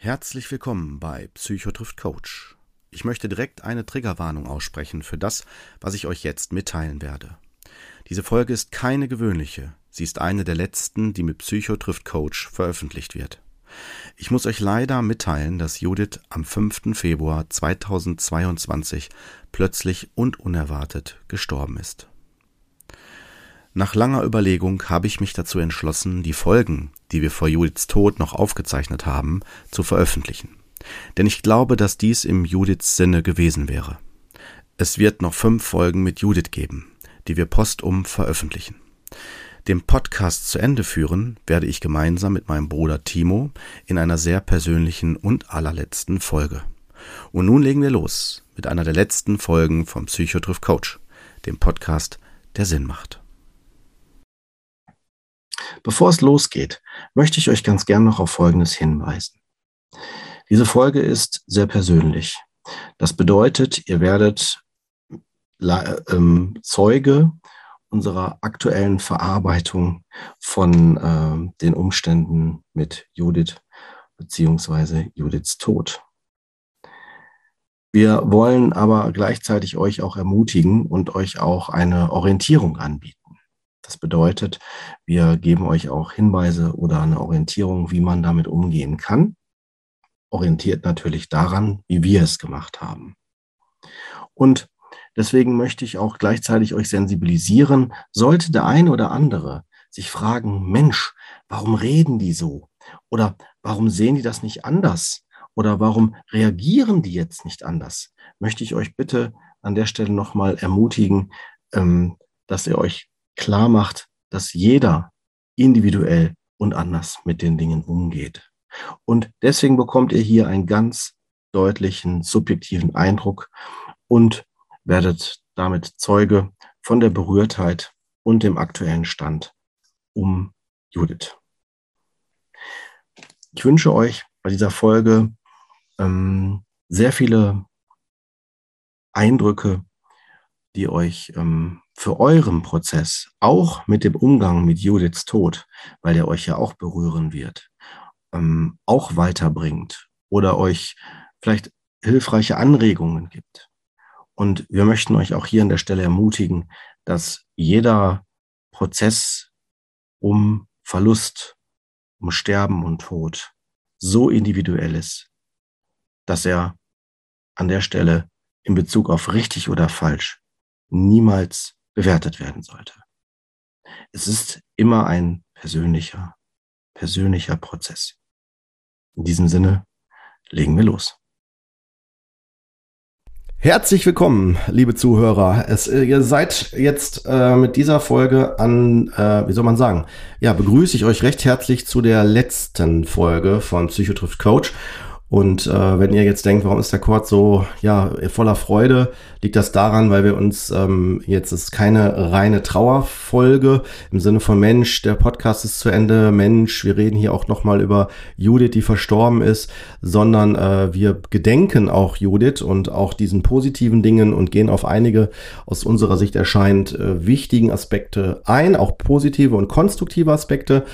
Herzlich willkommen bei Psychotrift Coach. Ich möchte direkt eine Triggerwarnung aussprechen für das, was ich euch jetzt mitteilen werde. Diese Folge ist keine gewöhnliche, sie ist eine der letzten, die mit Psychotrift Coach veröffentlicht wird. Ich muss euch leider mitteilen, dass Judith am 5. Februar 2022 plötzlich und unerwartet gestorben ist. Nach langer Überlegung habe ich mich dazu entschlossen, die Folgen, die wir vor Judiths Tod noch aufgezeichnet haben, zu veröffentlichen. Denn ich glaube, dass dies im Judiths Sinne gewesen wäre. Es wird noch fünf Folgen mit Judith geben, die wir postum veröffentlichen. Den Podcast zu Ende führen werde ich gemeinsam mit meinem Bruder Timo in einer sehr persönlichen und allerletzten Folge. Und nun legen wir los mit einer der letzten Folgen vom Psychotriff Coach, dem Podcast, der Sinn macht. Bevor es losgeht, möchte ich euch ganz gern noch auf Folgendes hinweisen. Diese Folge ist sehr persönlich. Das bedeutet, ihr werdet ähm, Zeuge unserer aktuellen Verarbeitung von äh, den Umständen mit Judith beziehungsweise Judiths Tod. Wir wollen aber gleichzeitig euch auch ermutigen und euch auch eine Orientierung anbieten. Das bedeutet, wir geben euch auch Hinweise oder eine Orientierung, wie man damit umgehen kann. Orientiert natürlich daran, wie wir es gemacht haben. Und deswegen möchte ich auch gleichzeitig euch sensibilisieren, sollte der eine oder andere sich fragen, Mensch, warum reden die so? Oder warum sehen die das nicht anders? Oder warum reagieren die jetzt nicht anders? Möchte ich euch bitte an der Stelle nochmal ermutigen, ähm, dass ihr euch klar macht, dass jeder individuell und anders mit den Dingen umgeht. Und deswegen bekommt ihr hier einen ganz deutlichen subjektiven Eindruck und werdet damit Zeuge von der Berührtheit und dem aktuellen Stand um Judith. Ich wünsche euch bei dieser Folge ähm, sehr viele Eindrücke, die euch ähm, für euren Prozess, auch mit dem Umgang mit Judiths Tod, weil der euch ja auch berühren wird, ähm, auch weiterbringt oder euch vielleicht hilfreiche Anregungen gibt. Und wir möchten euch auch hier an der Stelle ermutigen, dass jeder Prozess um Verlust, um Sterben und Tod so individuell ist, dass er an der Stelle in Bezug auf richtig oder falsch niemals bewertet werden sollte. Es ist immer ein persönlicher, persönlicher Prozess. In diesem Sinne legen wir los. Herzlich willkommen, liebe Zuhörer. Es, äh, ihr seid jetzt äh, mit dieser Folge an, äh, wie soll man sagen, ja, begrüße ich euch recht herzlich zu der letzten Folge von Psychotrift Coach. Und äh, wenn ihr jetzt denkt, warum ist der Chord so ja voller Freude, liegt das daran, weil wir uns ähm, jetzt ist keine reine Trauerfolge im Sinne von Mensch, der Podcast ist zu Ende, Mensch, wir reden hier auch noch mal über Judith, die verstorben ist, sondern äh, wir gedenken auch Judith und auch diesen positiven Dingen und gehen auf einige aus unserer Sicht erscheint äh, wichtigen Aspekte ein, auch positive und konstruktive Aspekte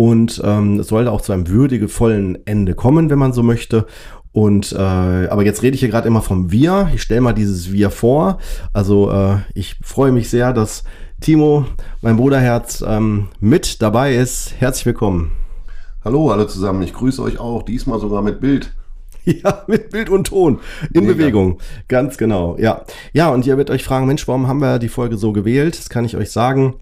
und ähm, es sollte auch zu einem würdevollen Ende kommen, wenn man so möchte. Und äh, aber jetzt rede ich hier gerade immer vom Wir. Ich stelle mal dieses Wir vor. Also äh, ich freue mich sehr, dass Timo, mein Bruderherz, ähm, mit dabei ist. Herzlich willkommen. Hallo alle zusammen. Ich grüße euch auch. Diesmal sogar mit Bild. Ja, mit Bild und Ton in Mega. Bewegung. Ganz genau. Ja. Ja, und ihr werdet euch fragen, Mensch, warum haben wir die Folge so gewählt? Das kann ich euch sagen.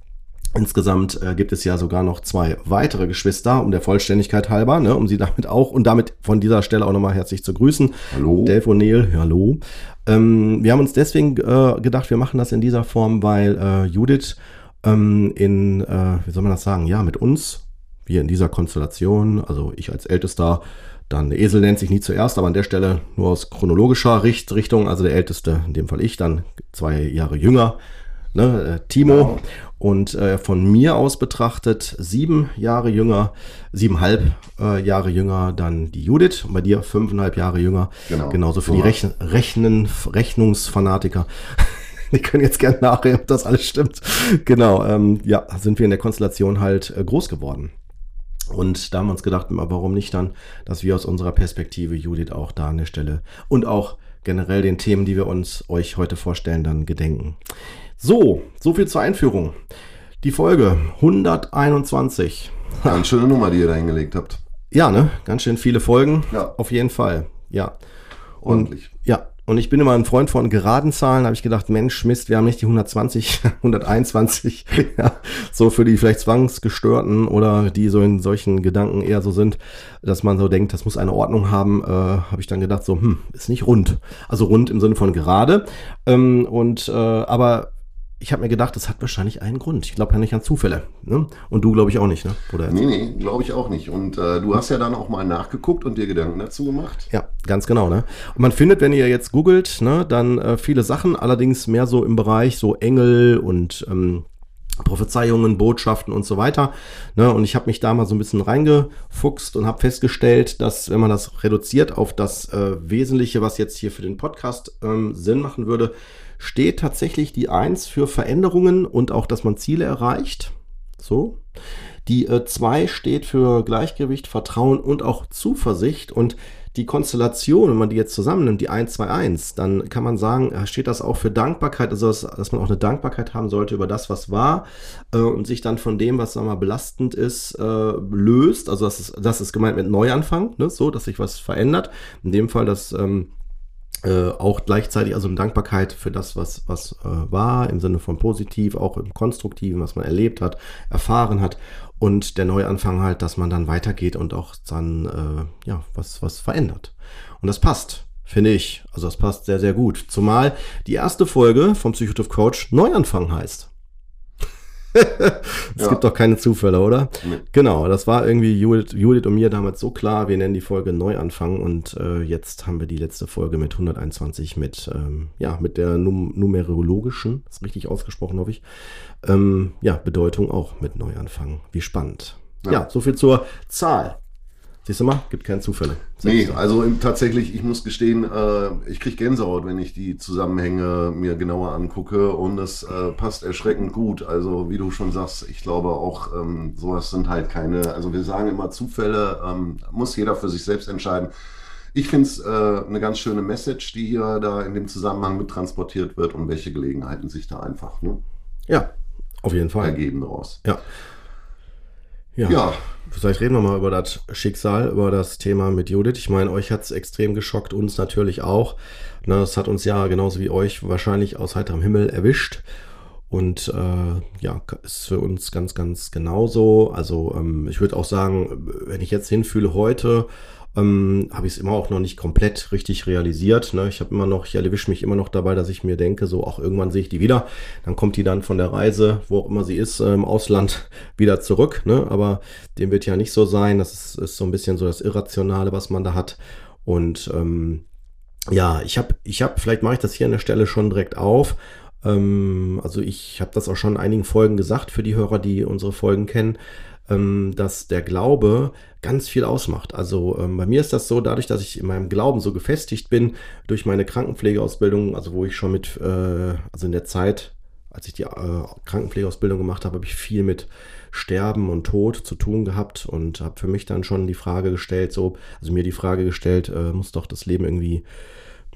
Insgesamt äh, gibt es ja sogar noch zwei weitere Geschwister, um der Vollständigkeit halber, ne, um sie damit auch und damit von dieser Stelle auch nochmal herzlich zu grüßen. Hallo. Delph O'Neill, hallo. Ähm, wir haben uns deswegen äh, gedacht, wir machen das in dieser Form, weil äh, Judith ähm, in, äh, wie soll man das sagen, ja, mit uns, wir in dieser Konstellation, also ich als Ältester, dann der Esel nennt sich nie zuerst, aber an der Stelle nur aus chronologischer Richt Richtung, also der Älteste, in dem Fall ich, dann zwei Jahre jünger, ne, äh, Timo. Genau. Und äh, von mir aus betrachtet sieben Jahre jünger, siebeneinhalb äh, Jahre jünger dann die Judith und bei dir fünfeinhalb Jahre jünger. Genau. Genauso für so die Rechn Rechnen, Rechnungsfanatiker. die können jetzt gerne nachreden, ob das alles stimmt. Genau, ähm, ja, sind wir in der Konstellation halt äh, groß geworden. Und da haben wir uns gedacht, warum nicht dann, dass wir aus unserer Perspektive Judith auch da an der Stelle und auch generell den Themen, die wir uns euch heute vorstellen, dann gedenken. So, so viel zur Einführung. Die Folge 121. Ganz schöne Nummer, die ihr da hingelegt habt. Ja, ne? Ganz schön viele Folgen. Ja. Auf jeden Fall. Ja. Ordentlich. Und, ja. Und ich bin immer ein Freund von geraden Zahlen. Da habe ich gedacht, Mensch, Mist, wir haben nicht die 120, 121. ja. So für die vielleicht Zwangsgestörten oder die so in solchen Gedanken eher so sind, dass man so denkt, das muss eine Ordnung haben, äh, habe ich dann gedacht, so, hm, ist nicht rund. Also rund im Sinne von gerade. Ähm, und äh, aber ich habe mir gedacht, das hat wahrscheinlich einen Grund. Ich glaube ja nicht an Zufälle. Ne? Und du glaube ich auch nicht, ne? Oder Nee, nee, glaube ich auch nicht. Und äh, du hast ja dann auch mal nachgeguckt und dir Gedanken dazu gemacht. Ja, ganz genau. Ne? Und man findet, wenn ihr jetzt googelt, ne, dann äh, viele Sachen, allerdings mehr so im Bereich so Engel und ähm, Prophezeiungen, Botschaften und so weiter. Ne? Und ich habe mich da mal so ein bisschen reingefuchst und habe festgestellt, dass wenn man das reduziert auf das äh, Wesentliche, was jetzt hier für den Podcast ähm, Sinn machen würde, steht tatsächlich die Eins für Veränderungen und auch, dass man Ziele erreicht. So. Die 2 äh, steht für Gleichgewicht, Vertrauen und auch Zuversicht. Und die Konstellation, wenn man die jetzt zusammennimmt, die 1, 2, 1, dann kann man sagen, steht das auch für Dankbarkeit, also dass, dass man auch eine Dankbarkeit haben sollte über das, was war äh, und sich dann von dem, was sagen wir mal belastend ist, äh, löst. Also das ist, das ist gemeint mit Neuanfang, ne? so, dass sich was verändert. In dem Fall das ähm, äh, auch gleichzeitig also eine Dankbarkeit für das, was, was äh, war, im Sinne von positiv, auch im Konstruktiven, was man erlebt hat, erfahren hat und der Neuanfang halt, dass man dann weitergeht und auch dann äh, ja was, was verändert. Und das passt, finde ich. Also das passt sehr, sehr gut. Zumal die erste Folge vom Psychotive Coach Neuanfang heißt. es ja. gibt doch keine Zufälle, oder? Nee. Genau, das war irgendwie Judith, Judith, und mir damals so klar. Wir nennen die Folge Neuanfang und äh, jetzt haben wir die letzte Folge mit 121 mit, ähm, ja, mit der num numerologischen, ist richtig ausgesprochen, hoffe ich, ähm, ja, Bedeutung auch mit Neuanfang. Wie spannend. Ja, ja so viel zur Zahl. Siehst du mal, gibt keine Zufälle. Nee, also tatsächlich, ich muss gestehen, äh, ich kriege Gänsehaut, wenn ich die Zusammenhänge mir genauer angucke und es äh, passt erschreckend gut. Also wie du schon sagst, ich glaube auch, ähm, sowas sind halt keine, also wir sagen immer Zufälle, ähm, muss jeder für sich selbst entscheiden. Ich finde es äh, eine ganz schöne Message, die hier da in dem Zusammenhang mit transportiert wird und welche Gelegenheiten sich da einfach ne, ja, auf jeden Fall ergeben daraus. Ja. Ja. ja. Vielleicht reden wir mal über das Schicksal, über das Thema mit Judith. Ich meine, euch hat es extrem geschockt, uns natürlich auch. Ne, es hat uns ja genauso wie euch wahrscheinlich aus heiterem Himmel erwischt. Und äh, ja, ist für uns ganz, ganz genauso. Also ähm, ich würde auch sagen, wenn ich jetzt hinfühle heute, ähm, habe ich es immer auch noch nicht komplett richtig realisiert. Ne? Ich habe immer noch, ich erwische mich immer noch dabei, dass ich mir denke, so auch irgendwann sehe ich die wieder. Dann kommt die dann von der Reise, wo auch immer sie ist, äh, im Ausland wieder zurück. Ne? Aber dem wird ja nicht so sein. Das ist, ist so ein bisschen so das Irrationale, was man da hat. Und ähm, ja, ich habe, ich habe, vielleicht mache ich das hier an der Stelle schon direkt auf. Ähm, also ich habe das auch schon in einigen Folgen gesagt für die Hörer, die unsere Folgen kennen ähm, dass der Glaube ganz viel ausmacht. Also ähm, bei mir ist das so, dadurch, dass ich in meinem Glauben so gefestigt bin, durch meine Krankenpflegeausbildung, also wo ich schon mit, äh, also in der Zeit, als ich die äh, Krankenpflegeausbildung gemacht habe, habe ich viel mit Sterben und Tod zu tun gehabt und habe für mich dann schon die Frage gestellt, so, also mir die Frage gestellt, äh, muss doch das Leben irgendwie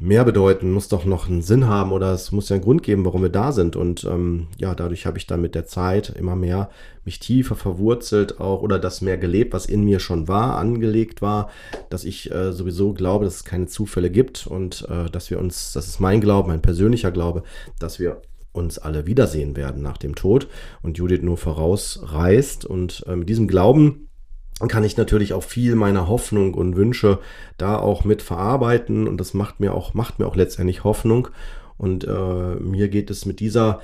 mehr bedeuten, muss doch noch einen Sinn haben oder es muss ja einen Grund geben, warum wir da sind. Und ähm, ja, dadurch habe ich dann mit der Zeit immer mehr mich tiefer verwurzelt auch oder das mehr gelebt, was in mir schon war, angelegt war, dass ich äh, sowieso glaube, dass es keine Zufälle gibt und äh, dass wir uns, das ist mein Glaube, mein persönlicher Glaube, dass wir uns alle wiedersehen werden nach dem Tod und Judith nur vorausreist und äh, mit diesem Glauben kann ich natürlich auch viel meiner Hoffnung und Wünsche da auch mit verarbeiten und das macht mir auch, macht mir auch letztendlich Hoffnung. Und äh, mir geht es mit dieser,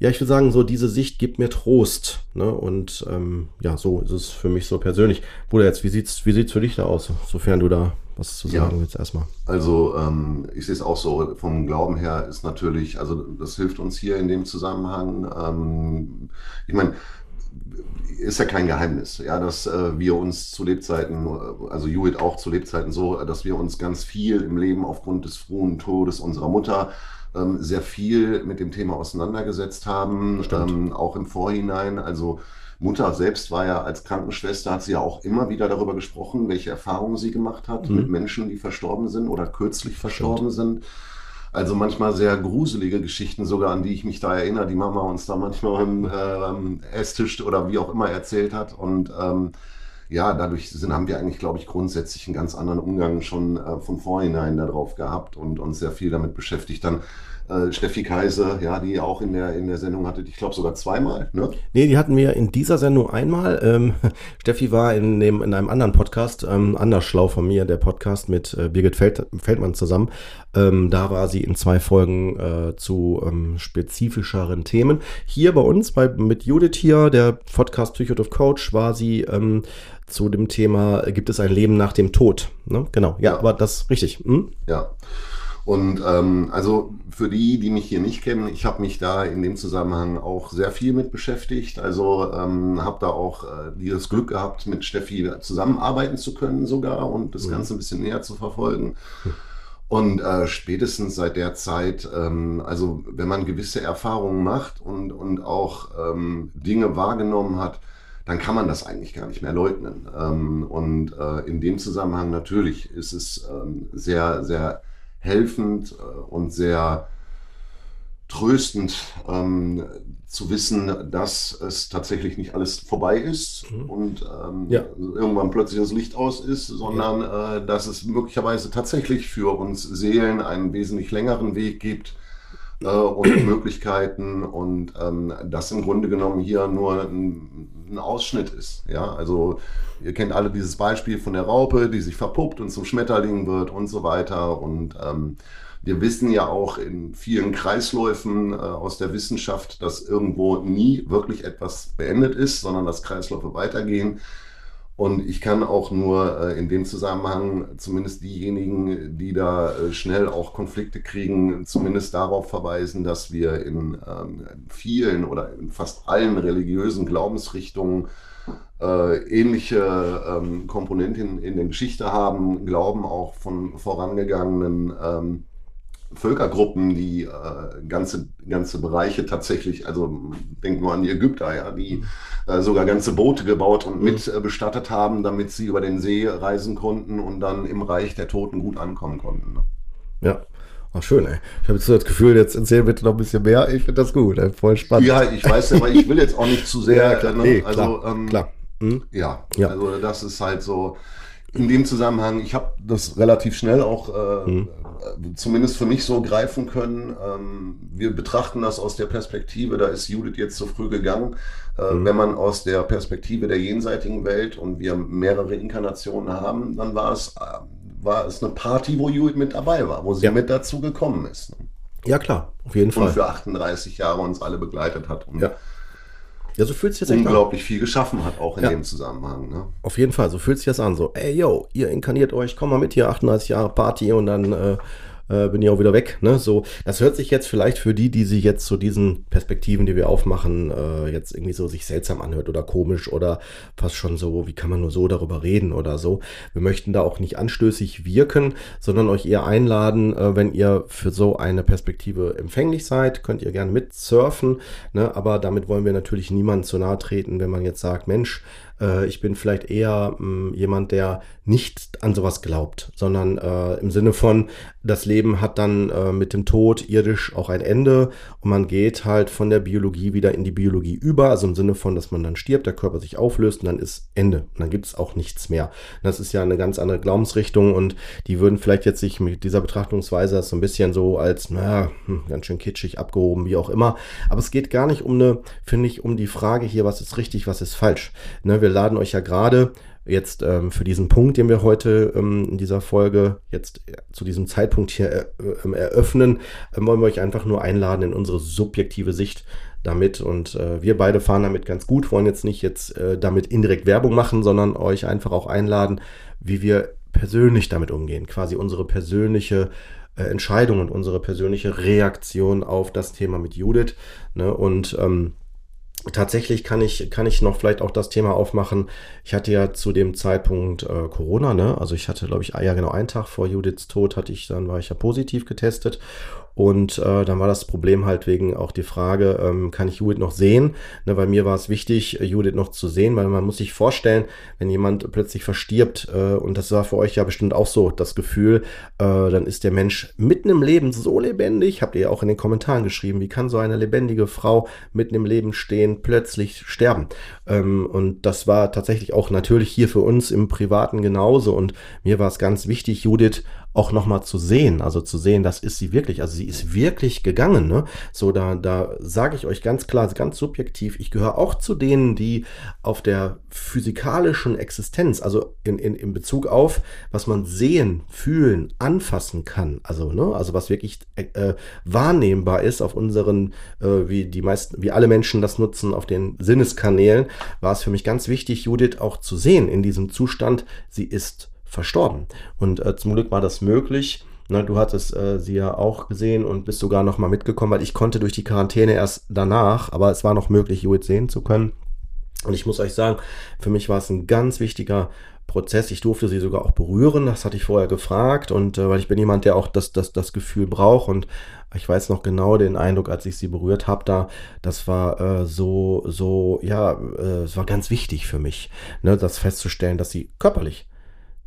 ja, ich würde sagen, so diese Sicht gibt mir Trost. Ne? Und ähm, ja, so ist es für mich so persönlich. Bruder, jetzt, wie sieht's, wie sieht's für dich da aus, sofern du da was zu sagen ja, willst erstmal? Also ähm, ich sehe es auch so, vom Glauben her ist natürlich, also das hilft uns hier in dem Zusammenhang. Ähm, ich meine, ist ja kein Geheimnis, ja, dass äh, wir uns zu Lebzeiten, also Judith auch zu Lebzeiten so, dass wir uns ganz viel im Leben aufgrund des frühen Todes unserer Mutter ähm, sehr viel mit dem Thema auseinandergesetzt haben, ähm, auch im Vorhinein. Also Mutter selbst war ja als Krankenschwester, hat sie ja auch immer wieder darüber gesprochen, welche Erfahrungen sie gemacht hat mhm. mit Menschen, die verstorben sind oder kürzlich verstorben Stimmt. sind. Also manchmal sehr gruselige Geschichten sogar, an die ich mich da erinnere, die Mama uns da manchmal am ähm, Esstisch oder wie auch immer erzählt hat. Und ähm, ja, dadurch sind, haben wir eigentlich, glaube ich, grundsätzlich einen ganz anderen Umgang schon äh, von vorhinein darauf gehabt und uns sehr viel damit beschäftigt. Dann äh, Steffi Kaiser, ja, die auch in der, in der Sendung hatte, ich glaube sogar zweimal, ne? Nee, die hatten wir in dieser Sendung einmal. Ähm, Steffi war in, dem, in einem anderen Podcast, ähm, anders schlau von mir, der Podcast mit äh, Birgit Feld, Feldmann zusammen. Ähm, da war sie in zwei Folgen äh, zu ähm, spezifischeren Themen. Hier bei uns, bei, mit Judith hier, der Podcast Psychotof Coach, war sie ähm, zu dem Thema, gibt es ein Leben nach dem Tod? Ne? Genau, ja, ja, war das richtig. Hm? Ja. Und ähm, also für die, die mich hier nicht kennen, ich habe mich da in dem Zusammenhang auch sehr viel mit beschäftigt. Also ähm, habe da auch äh, dieses Glück gehabt, mit Steffi zusammenarbeiten zu können sogar und das mhm. Ganze ein bisschen näher zu verfolgen. Und äh, spätestens seit der Zeit, ähm, also wenn man gewisse Erfahrungen macht und, und auch ähm, Dinge wahrgenommen hat, dann kann man das eigentlich gar nicht mehr leugnen. Ähm, und äh, in dem Zusammenhang natürlich ist es ähm, sehr, sehr helfend äh, und sehr tröstend ähm, zu wissen, dass es tatsächlich nicht alles vorbei ist mhm. und ja. irgendwann plötzlich das Licht aus ist, sondern ja. äh, dass es möglicherweise tatsächlich für uns Seelen einen wesentlich längeren Weg gibt äh, und Möglichkeiten und ähm, das im Grunde genommen hier nur ein, ein Ausschnitt ist. Ja, also Ihr kennt alle dieses Beispiel von der Raupe, die sich verpuppt und zum Schmetterling wird und so weiter. Und ähm, wir wissen ja auch in vielen Kreisläufen äh, aus der Wissenschaft, dass irgendwo nie wirklich etwas beendet ist, sondern dass Kreisläufe weitergehen. Und ich kann auch nur äh, in dem Zusammenhang zumindest diejenigen, die da äh, schnell auch Konflikte kriegen, zumindest darauf verweisen, dass wir in ähm, vielen oder in fast allen religiösen Glaubensrichtungen äh, ähnliche ähm, Komponenten in der Geschichte haben, glauben auch von vorangegangenen ähm, Völkergruppen, die äh, ganze, ganze Bereiche tatsächlich, also denken wir an die Ägypter, ja, die äh, sogar ganze Boote gebaut und mhm. mit äh, bestattet haben, damit sie über den See reisen konnten und dann im Reich der Toten gut ankommen konnten. Ne? Ja. Ach, schön, ey. Ich habe jetzt so das Gefühl, jetzt erzähl bitte noch ein bisschen mehr. Ich finde das gut, ey. voll spannend. Ja, ich weiß, aber ich will jetzt auch nicht zu sehr. ja, klar, ne? nee, also, klar, ähm, klar. Hm? Ja, ja, also das ist halt so. In dem Zusammenhang, ich habe das relativ schnell auch äh, hm. Zumindest für mich so greifen können. Ähm, wir betrachten das aus der Perspektive, da ist Judith jetzt zu früh gegangen. Äh, hm. Wenn man aus der Perspektive der jenseitigen Welt und wir mehrere Inkarnationen haben, dann war es, äh, war es eine Party, wo Judith mit dabei war, wo sie ja. mit dazu gekommen ist. Ja, klar, auf jeden Fall. Und für 38 Jahre uns alle begleitet hat. Und ja ja, so fühlt sich das unglaublich viel geschaffen hat, auch in ja. dem Zusammenhang. Ne? Auf jeden Fall, so fühlt sich das an. So, ey, yo, ihr inkarniert euch, komm mal mit hier, 38 Jahre Party und dann äh, äh, bin ich auch wieder weg. Ne? So, das hört sich jetzt vielleicht für die, die sich jetzt zu diesen Perspektiven, die wir aufmachen, äh, jetzt irgendwie so sich seltsam anhört oder komisch oder fast schon so, wie kann man nur so darüber reden oder so. Wir möchten da auch nicht anstößig wirken, sondern euch eher einladen, äh, wenn ihr für so eine Perspektive empfänglich seid, könnt ihr gerne mitsurfen. Ne? Aber damit wollen wir natürlich niemandem zu nahe treten, wenn man jetzt sagt, Mensch, äh, ich bin vielleicht eher mh, mm, jemand, der nicht an sowas glaubt, sondern äh, im Sinne von, das Leben hat dann äh, mit dem Tod irdisch auch ein Ende und man geht halt von der Biologie wieder in die Biologie über, also im Sinne von, dass man dann stirbt, der Körper sich auflöst und dann ist Ende. Und dann gibt es auch nichts mehr. Das ist ja eine ganz andere Glaubensrichtung und die würden vielleicht jetzt sich mit dieser Betrachtungsweise so ein bisschen so als, naja, hm, ganz schön kitschig abgehoben, wie auch immer. Aber es geht gar nicht um eine, finde ich, um die Frage hier, was ist richtig, was ist falsch. Ne, wir laden euch ja gerade jetzt ähm, für diesen Punkt, den wir heute ähm, in dieser Folge jetzt äh, zu diesem Zeitpunkt hier äh, äh, eröffnen, äh, wollen wir euch einfach nur einladen in unsere subjektive Sicht damit und äh, wir beide fahren damit ganz gut, wollen jetzt nicht jetzt äh, damit indirekt Werbung machen, sondern euch einfach auch einladen, wie wir persönlich damit umgehen, quasi unsere persönliche Entscheidung und unsere persönliche Reaktion auf das Thema mit Judith. Ne? Und ähm, tatsächlich kann ich, kann ich noch vielleicht auch das Thema aufmachen. Ich hatte ja zu dem Zeitpunkt äh, Corona, ne? Also ich hatte, glaube ich, ja genau einen Tag vor Judiths Tod hatte ich, dann war ich ja positiv getestet und äh, dann war das Problem halt wegen auch die Frage, ähm, kann ich Judith noch sehen? Ne, bei mir war es wichtig, Judith noch zu sehen, weil man muss sich vorstellen, wenn jemand plötzlich verstirbt, äh, und das war für euch ja bestimmt auch so das Gefühl, äh, dann ist der Mensch mitten im Leben so lebendig, habt ihr ja auch in den Kommentaren geschrieben, wie kann so eine lebendige Frau mitten im Leben stehen, plötzlich sterben? Ähm, und das war tatsächlich auch natürlich hier für uns im Privaten genauso. Und mir war es ganz wichtig, Judith auch nochmal zu sehen, also zu sehen, das ist sie wirklich, also sie ist wirklich gegangen, ne? So, da, da sage ich euch ganz klar, ganz subjektiv, ich gehöre auch zu denen, die auf der physikalischen Existenz, also in, in, in Bezug auf, was man sehen, fühlen, anfassen kann, also, ne, also was wirklich äh, wahrnehmbar ist auf unseren, äh, wie die meisten, wie alle Menschen das nutzen, auf den Sinneskanälen, war es für mich ganz wichtig, Judith auch zu sehen in diesem Zustand, sie ist verstorben. Und äh, zum Glück war das möglich. Na, du hattest äh, sie ja auch gesehen und bist sogar noch mal mitgekommen, weil ich konnte durch die Quarantäne erst danach, aber es war noch möglich, Judith sehen zu können. Und ich muss euch sagen, für mich war es ein ganz wichtiger Prozess. Ich durfte sie sogar auch berühren, das hatte ich vorher gefragt und äh, weil ich bin jemand, der auch das, das, das Gefühl braucht und ich weiß noch genau den Eindruck, als ich sie berührt habe, da, das war äh, so, so, ja, äh, es war ganz wichtig für mich, ne, das festzustellen, dass sie körperlich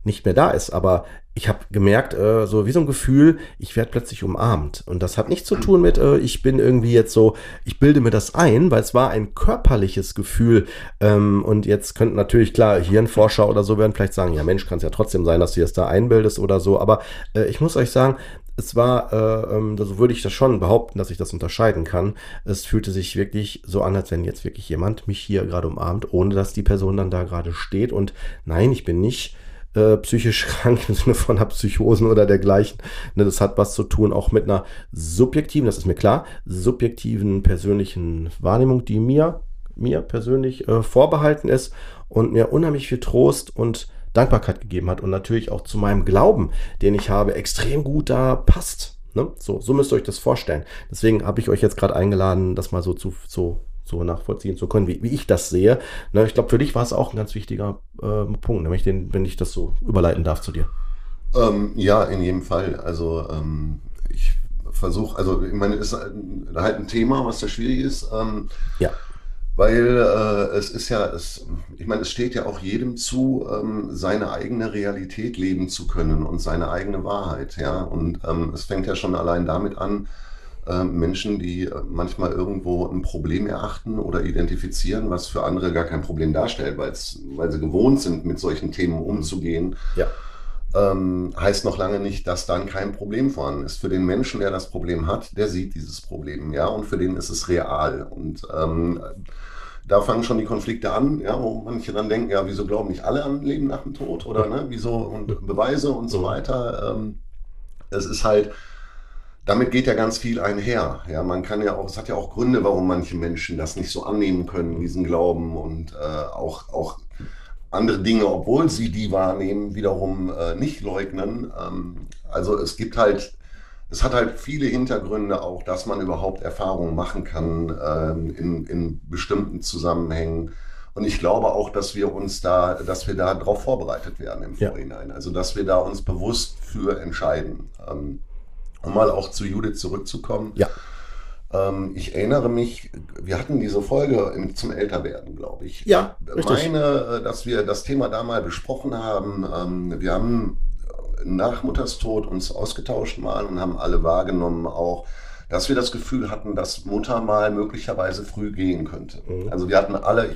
nicht mehr da ist. Aber ich habe gemerkt, äh, so wie so ein Gefühl, ich werde plötzlich umarmt. Und das hat nichts zu tun mit, äh, ich bin irgendwie jetzt so, ich bilde mir das ein, weil es war ein körperliches Gefühl. Ähm, und jetzt könnten natürlich, klar, Hirnforscher oder so werden vielleicht sagen, ja Mensch, kann es ja trotzdem sein, dass du es da einbildest oder so. Aber äh, ich muss euch sagen, es war, äh, ähm, so würde ich das schon behaupten, dass ich das unterscheiden kann. Es fühlte sich wirklich so an, als wenn jetzt wirklich jemand mich hier gerade umarmt, ohne dass die Person dann da gerade steht. Und nein, ich bin nicht äh, psychisch krank im Sinne von einer Psychosen oder dergleichen. Ne, das hat was zu tun auch mit einer subjektiven, das ist mir klar, subjektiven persönlichen Wahrnehmung, die mir, mir persönlich äh, vorbehalten ist und mir unheimlich viel Trost und Dankbarkeit gegeben hat und natürlich auch zu meinem Glauben, den ich habe, extrem gut da passt. Ne? So, so müsst ihr euch das vorstellen. Deswegen habe ich euch jetzt gerade eingeladen, das mal so zu, so so nachvollziehen zu können, wie, wie ich das sehe. Ne, ich glaube, für dich war es auch ein ganz wichtiger äh, Punkt, nämlich den, wenn ich das so überleiten darf zu dir. Ähm, ja, in jedem Fall. Also ähm, ich versuche, also ich meine, es ist halt ein Thema, was da schwierig ist. Ähm, ja. Weil äh, es ist ja, es, ich meine, es steht ja auch jedem zu, ähm, seine eigene Realität leben zu können und seine eigene Wahrheit, ja. Und ähm, es fängt ja schon allein damit an, äh, Menschen, die äh, manchmal irgendwo ein Problem erachten oder identifizieren, was für andere gar kein Problem darstellt, weil sie gewohnt sind, mit solchen Themen umzugehen. Ja. Ähm, heißt noch lange nicht, dass dann kein Problem vorhanden ist. Für den Menschen, der das Problem hat, der sieht dieses Problem, ja, und für den ist es real. Und ähm, da fangen schon die Konflikte an, ja, wo manche dann denken, ja, wieso glauben nicht alle an Leben nach dem Tod oder ne, wieso und Beweise und so mhm. weiter. Ähm, es ist halt, damit geht ja ganz viel einher. Ja, man kann ja auch, es hat ja auch Gründe, warum manche Menschen das nicht so annehmen können, diesen Glauben und äh, auch, auch andere Dinge, obwohl sie die wahrnehmen, wiederum äh, nicht leugnen. Ähm, also es gibt halt, es hat halt viele Hintergründe auch, dass man überhaupt Erfahrungen machen kann ähm, in, in bestimmten Zusammenhängen. Und ich glaube auch, dass wir uns da, dass wir da darauf vorbereitet werden im Vorhinein. Ja. Also dass wir da uns bewusst für entscheiden. Ähm, um mal auch zu Judith zurückzukommen. Ja. Ähm, ich erinnere mich, wir hatten diese Folge im, zum Älterwerden, glaube ich. Ja, ich meine, äh, dass wir das Thema da mal besprochen haben. Ähm, wir haben nach Mutters Tod uns ausgetauscht mal und haben alle wahrgenommen auch, dass wir das Gefühl hatten, dass Mutter mal möglicherweise früh gehen könnte. Mhm. Also wir hatten alle,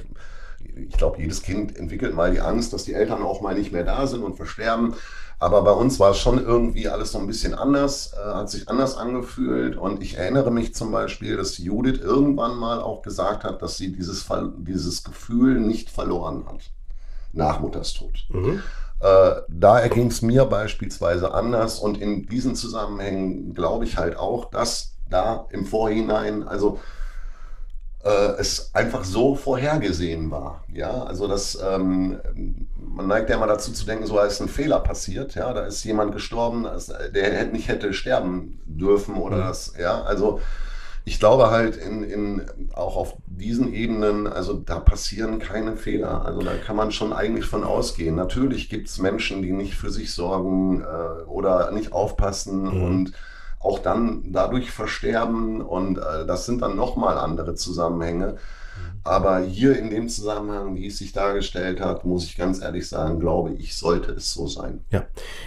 ich, ich glaube, jedes Kind entwickelt mal die Angst, dass die Eltern auch mal nicht mehr da sind und versterben. Aber bei uns war es schon irgendwie alles so ein bisschen anders, äh, hat sich anders angefühlt. Und ich erinnere mich zum Beispiel, dass Judith irgendwann mal auch gesagt hat, dass sie dieses, dieses Gefühl nicht verloren hat nach Mutters Tod. Mhm. Äh, da erging es mir beispielsweise anders. Und in diesen Zusammenhängen glaube ich halt auch, dass da im Vorhinein, also es einfach so vorhergesehen war. Ja, also das, ähm, man neigt ja immer dazu zu denken, so ist ein Fehler passiert. Ja, da ist jemand gestorben, der nicht hätte sterben dürfen oder mhm. das. Ja, also ich glaube halt in, in, auch auf diesen Ebenen, also da passieren keine Fehler. Also da kann man schon eigentlich von ausgehen. Natürlich gibt es Menschen, die nicht für sich sorgen äh, oder nicht aufpassen mhm. und auch dann dadurch versterben. Und äh, das sind dann nochmal andere Zusammenhänge. Aber hier in dem Zusammenhang, wie es sich dargestellt hat, muss ich ganz ehrlich sagen, glaube ich, sollte es so sein. Ja.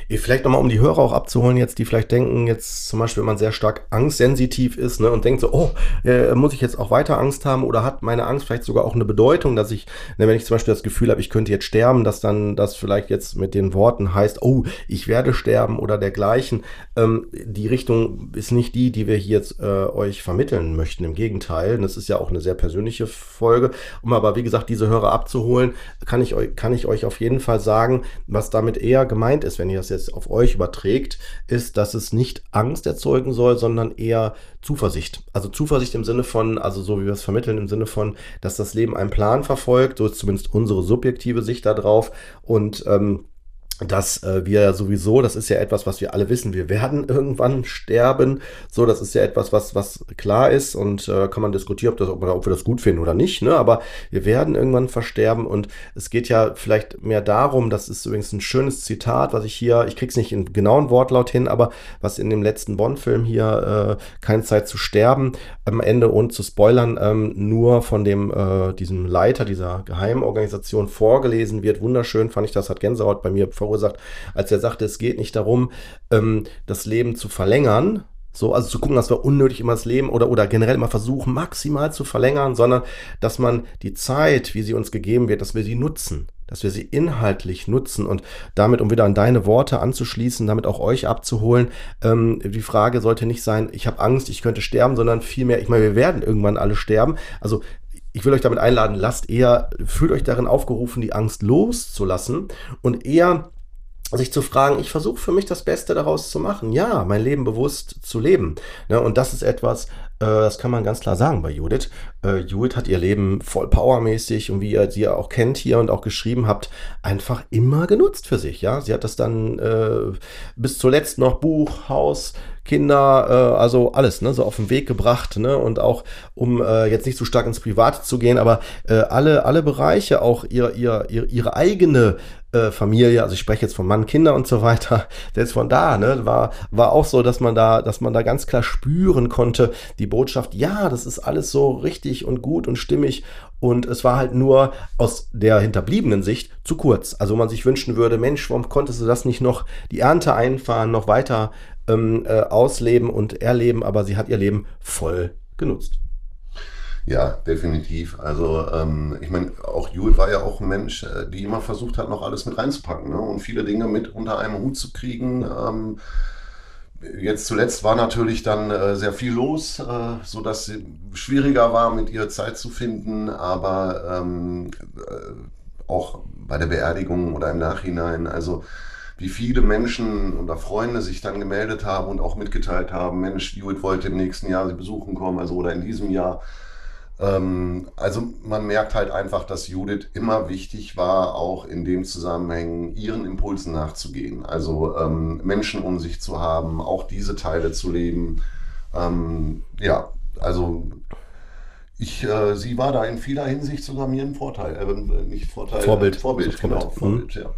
Vielleicht nochmal, um die Hörer auch abzuholen, jetzt, die vielleicht denken, jetzt zum Beispiel, wenn man sehr stark angstsensitiv ist ne, und denkt so, oh, äh, muss ich jetzt auch weiter Angst haben oder hat meine Angst vielleicht sogar auch eine Bedeutung, dass ich, ne, wenn ich zum Beispiel das Gefühl habe, ich könnte jetzt sterben, dass dann das vielleicht jetzt mit den Worten heißt, oh, ich werde sterben oder dergleichen. Ähm, die Richtung ist nicht die, die wir hier jetzt äh, euch vermitteln möchten. Im Gegenteil, das ist ja auch eine sehr persönliche Folge Folge. Um aber, wie gesagt, diese Hörer abzuholen, kann ich, euch, kann ich euch auf jeden Fall sagen, was damit eher gemeint ist, wenn ihr das jetzt auf euch überträgt, ist, dass es nicht Angst erzeugen soll, sondern eher Zuversicht. Also Zuversicht im Sinne von, also so wie wir es vermitteln, im Sinne von, dass das Leben einen Plan verfolgt. So ist zumindest unsere subjektive Sicht darauf. Und ähm, dass äh, wir sowieso, das ist ja etwas, was wir alle wissen, wir werden irgendwann sterben. So, das ist ja etwas, was, was klar ist und äh, kann man diskutieren, ob, das, ob, wir das gut finden oder nicht. Ne? Aber wir werden irgendwann versterben und es geht ja vielleicht mehr darum, das ist übrigens ein schönes Zitat, was ich hier, ich krieg's nicht in genauen Wortlaut hin, aber was in dem letzten Bond-Film hier, äh, Keine Zeit zu sterben, am Ende und zu spoilern, ähm, nur von dem, äh, diesem Leiter dieser Geheimorganisation vorgelesen wird. Wunderschön fand ich das, hat Gänsehaut bei mir verursacht verursacht, als er sagte, es geht nicht darum, ähm, das Leben zu verlängern, so, also zu gucken, dass wir unnötig immer das Leben oder, oder generell immer versuchen, maximal zu verlängern, sondern dass man die Zeit, wie sie uns gegeben wird, dass wir sie nutzen, dass wir sie inhaltlich nutzen und damit, um wieder an deine Worte anzuschließen, damit auch euch abzuholen, ähm, die Frage sollte nicht sein, ich habe Angst, ich könnte sterben, sondern vielmehr, ich meine, wir werden irgendwann alle sterben. Also ich will euch damit einladen, lasst eher, fühlt euch darin aufgerufen, die Angst loszulassen und eher sich zu fragen, ich versuche für mich das Beste daraus zu machen. Ja, mein Leben bewusst zu leben. Ne, und das ist etwas, äh, das kann man ganz klar sagen bei Judith. Äh, Judith hat ihr Leben voll powermäßig und wie ihr sie auch kennt hier und auch geschrieben habt, einfach immer genutzt für sich. Ja, sie hat das dann äh, bis zuletzt noch Buch, Haus, Kinder, äh, also alles, ne, so auf den Weg gebracht, ne, und auch um äh, jetzt nicht so stark ins Private zu gehen, aber äh, alle, alle Bereiche, auch ihr, ihr, ihr, ihre eigene äh, Familie, also ich spreche jetzt von Mann, Kinder und so weiter, selbst von da, ne, war, war auch so, dass man da, dass man da ganz klar spüren konnte, die Botschaft, ja, das ist alles so richtig und gut und stimmig und es war halt nur aus der hinterbliebenen Sicht zu kurz. Also man sich wünschen würde, Mensch, warum konntest du das nicht noch die Ernte einfahren, noch weiter ähm, äh, ausleben und erleben, aber sie hat ihr Leben voll genutzt. Ja, definitiv. Also ähm, ich meine, auch Judith war ja auch ein Mensch, äh, die immer versucht hat, noch alles mit reinzupacken ne? und viele Dinge mit unter einem Hut zu kriegen. Ähm, jetzt zuletzt war natürlich dann äh, sehr viel los, äh, so dass es schwieriger war, mit ihr Zeit zu finden, aber ähm, äh, auch bei der Beerdigung oder im Nachhinein, also wie viele Menschen oder Freunde sich dann gemeldet haben und auch mitgeteilt haben, Mensch, Judith wollte im nächsten Jahr sie besuchen kommen, also oder in diesem Jahr. Ähm, also man merkt halt einfach, dass Judith immer wichtig war, auch in dem Zusammenhang ihren Impulsen nachzugehen. Also ähm, Menschen um sich zu haben, auch diese Teile zu leben. Ähm, ja, also ich, äh, sie war da in vieler Hinsicht sogar mir ein Vorteil, äh, nicht Vorteil, Vorbild. Vorbild, Vorbild. genau, Vorbild, mhm. ja.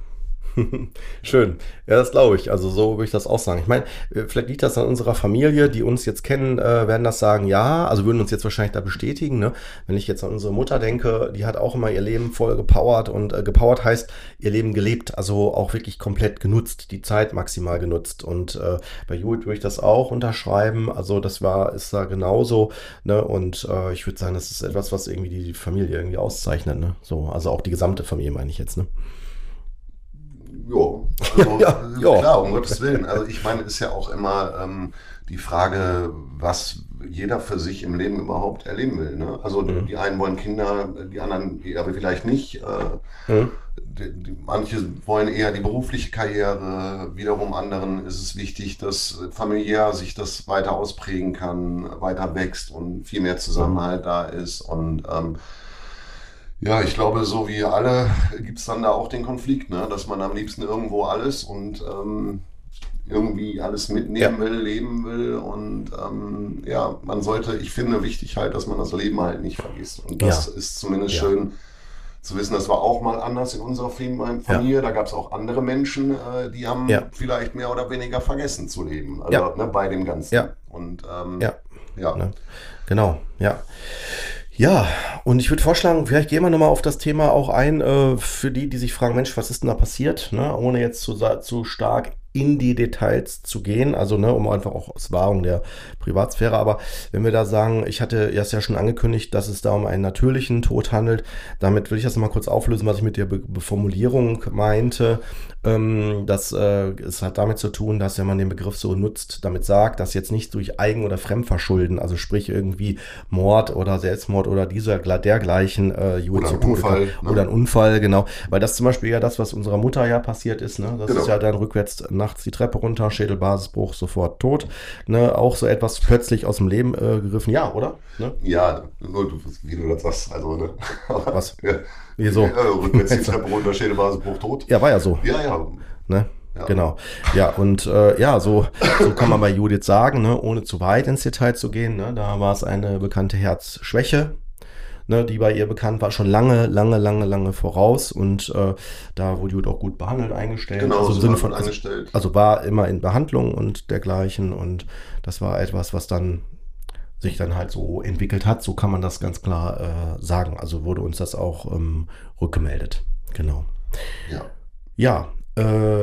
Schön. Ja, das glaube ich. Also so würde ich das auch sagen. Ich meine, äh, vielleicht liegt das an unserer Familie, die uns jetzt kennen, äh, werden das sagen, ja, also würden uns jetzt wahrscheinlich da bestätigen. Ne? Wenn ich jetzt an unsere Mutter denke, die hat auch immer ihr Leben voll gepowert und äh, gepowert heißt ihr Leben gelebt, also auch wirklich komplett genutzt, die Zeit maximal genutzt. Und äh, bei Judith würde ich das auch unterschreiben. Also das war, ist da genauso. Ne? Und äh, ich würde sagen, das ist etwas, was irgendwie die Familie irgendwie auszeichnet. Ne? So, also auch die gesamte Familie meine ich jetzt. Ne? Jo, also, ja, ja, klar, um Gottes Willen. Also ich meine, ist ja auch immer ähm, die Frage, was jeder für sich im Leben überhaupt erleben will. Ne? Also mhm. die einen wollen Kinder, die anderen aber vielleicht nicht. Äh, mhm. die, die, manche wollen eher die berufliche Karriere, wiederum anderen ist es wichtig, dass familiär sich das weiter ausprägen kann, weiter wächst und viel mehr Zusammenhalt mhm. da ist. Und ähm, ja, ich glaube, so wie alle gibt es dann da auch den Konflikt, ne? dass man am liebsten irgendwo alles und ähm, irgendwie alles mitnehmen will, leben will. Und ähm, ja, man sollte, ich finde wichtig halt, dass man das Leben halt nicht vergisst. Und das ist zumindest schön zu wissen, das war auch mal anders in unserer Familie. Ja. Da gab es auch andere Menschen, äh, die haben ja. vielleicht mehr oder weniger vergessen zu leben. Also ja. ne, bei dem Ganzen. Ja. Und ähm, ja. ja. Ne? Genau, ja. Ja, und ich würde vorschlagen, vielleicht gehen wir nochmal auf das Thema auch ein, äh, für die, die sich fragen, Mensch, was ist denn da passiert? Ne? Ohne jetzt zu, zu stark in die Details zu gehen, also ne, um einfach auch aus Wahrung der Privatsphäre. Aber wenn wir da sagen, ich hatte es ja schon angekündigt, dass es da um einen natürlichen Tod handelt, damit will ich das nochmal kurz auflösen, was ich mit der Be Formulierung meinte. Ähm, das äh, es hat damit zu tun, dass ja man den Begriff so nutzt, damit sagt, dass jetzt nicht durch Eigen- oder Fremdverschulden, also sprich irgendwie Mord oder Selbstmord oder dieser dergleichen äh, oder ein Unfall ne? oder ein Unfall, genau, weil das zum Beispiel ja das, was unserer Mutter ja passiert ist, ne? Das genau. ist ja dann rückwärts nachts die Treppe runter, Schädelbasisbruch, sofort tot, ne? Auch so etwas plötzlich aus dem Leben äh, gegriffen, ja, oder? Ne? Ja, wie du das sagst, also ne? Was? ja. Wieso? Ja, rückwärts die Treppe runter, Schädelbasisbruch tot. Ja, war ja so. Ja, ja. Ne? Ja. Genau. Ja, und äh, ja, so, so kann man bei Judith sagen, ne, ohne zu weit ins Detail zu gehen. Ne, da war es eine bekannte Herzschwäche, ne, die bei ihr bekannt war, schon lange, lange, lange, lange voraus. Und äh, da wurde Judith auch gut behandelt, eingestellt. Genau, also im Sinne von also, also war immer in Behandlung und dergleichen. Und das war etwas, was dann sich dann halt so entwickelt hat. So kann man das ganz klar äh, sagen. Also wurde uns das auch ähm, rückgemeldet. Genau. Ja. Ja,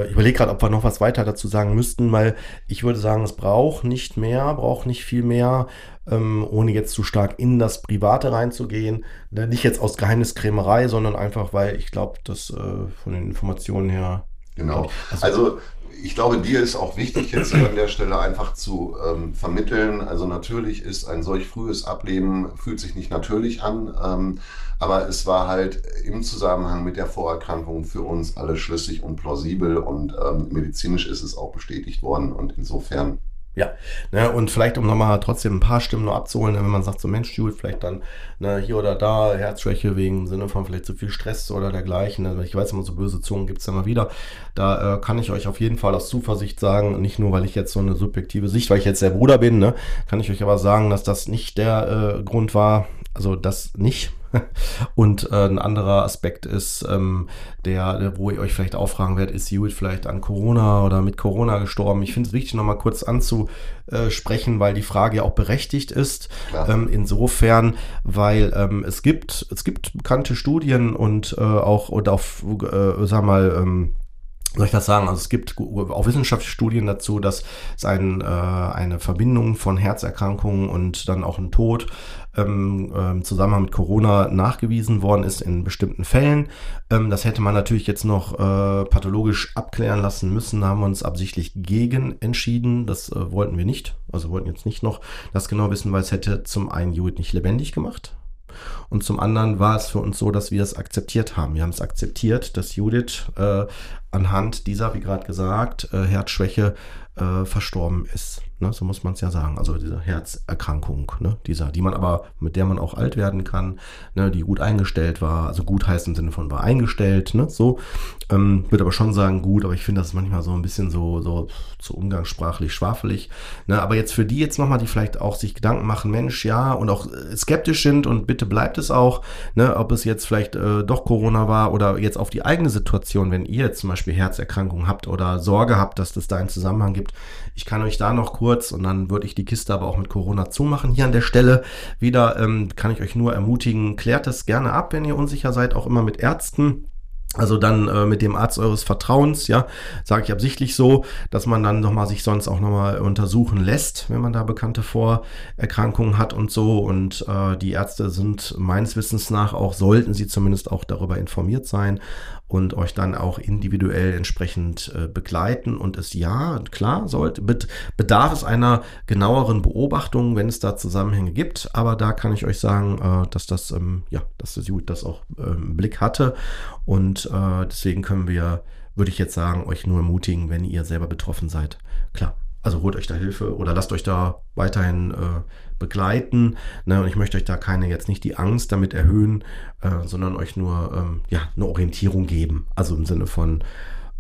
ich überlege gerade, ob wir noch was weiter dazu sagen müssten, weil ich würde sagen, es braucht nicht mehr, braucht nicht viel mehr, ähm, ohne jetzt zu stark in das Private reinzugehen. Ne, nicht jetzt aus Geheimniskrämerei, sondern einfach, weil ich glaube, dass äh, von den Informationen her. Genau. also, also ich glaube, dir ist auch wichtig, jetzt hier an der Stelle einfach zu ähm, vermitteln. Also natürlich ist ein solch frühes Ableben, fühlt sich nicht natürlich an, ähm, aber es war halt im Zusammenhang mit der Vorerkrankung für uns alle schlüssig und plausibel und ähm, medizinisch ist es auch bestätigt worden und insofern ja, ne, und vielleicht, um nochmal trotzdem ein paar Stimmen nur abzuholen, ne, wenn man sagt, so Mensch, Jude, vielleicht dann ne, hier oder da Herzschwäche wegen Sinne von vielleicht zu viel Stress oder dergleichen. Ne, ich weiß immer, so böse Zungen gibt es mal wieder. Da äh, kann ich euch auf jeden Fall aus Zuversicht sagen, nicht nur, weil ich jetzt so eine subjektive Sicht, weil ich jetzt der Bruder bin, ne, kann ich euch aber sagen, dass das nicht der äh, Grund war, also das nicht. Und äh, ein anderer Aspekt ist, ähm, der, wo ihr euch vielleicht auch fragen werdet, ist Judith vielleicht an Corona oder mit Corona gestorben? Ich finde es wichtig, nochmal kurz anzusprechen, weil die Frage ja auch berechtigt ist. Ähm, insofern, weil ähm, es gibt, es gibt bekannte Studien und äh, auch, und auf, äh, sag mal, ähm, soll ich das sagen? Also es gibt auch wissenschaftliche Studien dazu, dass es ein, äh, eine Verbindung von Herzerkrankungen und dann auch ein Tod ähm, ähm, Zusammenhang mit Corona nachgewiesen worden ist in bestimmten Fällen. Ähm, das hätte man natürlich jetzt noch äh, pathologisch abklären lassen müssen. Da haben wir uns absichtlich gegen entschieden. Das äh, wollten wir nicht. Also wollten jetzt nicht noch das genau wissen, weil es hätte zum einen Judith nicht lebendig gemacht. Und zum anderen war es für uns so, dass wir es akzeptiert haben. Wir haben es akzeptiert, dass Judith äh, anhand dieser, wie gerade gesagt, äh, Herzschwäche äh, verstorben ist. Ne, so muss man es ja sagen. Also diese Herzerkrankung, ne, dieser, die man aber, mit der man auch alt werden kann, ne, die gut eingestellt war, also gut heißt im Sinne von war eingestellt, ne, so. Ähm, würde aber schon sagen, gut, aber ich finde das manchmal so ein bisschen so, so zu umgangssprachlich schwafelig. Ne, aber jetzt für die jetzt nochmal, die vielleicht auch sich Gedanken machen, Mensch, ja, und auch äh, skeptisch sind und bitte bleibt es auch, ne, ob es jetzt vielleicht äh, doch Corona war oder jetzt auf die eigene Situation, wenn ihr jetzt zum Beispiel Herzerkrankungen habt oder Sorge habt, dass das da einen Zusammenhang gibt. Ich kann euch da noch kurz und dann würde ich die Kiste aber auch mit Corona zumachen. Hier an der Stelle wieder ähm, kann ich euch nur ermutigen, klärt es gerne ab, wenn ihr unsicher seid, auch immer mit Ärzten. Also dann äh, mit dem Arzt eures Vertrauens, ja, sage ich absichtlich so, dass man dann nochmal sich sonst auch nochmal untersuchen lässt, wenn man da bekannte Vorerkrankungen hat und so. Und äh, die Ärzte sind meines Wissens nach auch, sollten sie zumindest auch darüber informiert sein und euch dann auch individuell entsprechend äh, begleiten. Und es ja, klar, sollte, bedarf es einer genaueren Beobachtung, wenn es da Zusammenhänge gibt. Aber da kann ich euch sagen, äh, dass das, ähm, ja, dass das Jud das auch im Blick hatte. Und äh, deswegen können wir, würde ich jetzt sagen, euch nur ermutigen, wenn ihr selber betroffen seid. Klar, also holt euch da Hilfe oder lasst euch da weiterhin äh, begleiten. Ne? Und ich möchte euch da keine jetzt nicht die Angst damit erhöhen, äh, sondern euch nur ähm, ja, eine Orientierung geben. Also im Sinne von,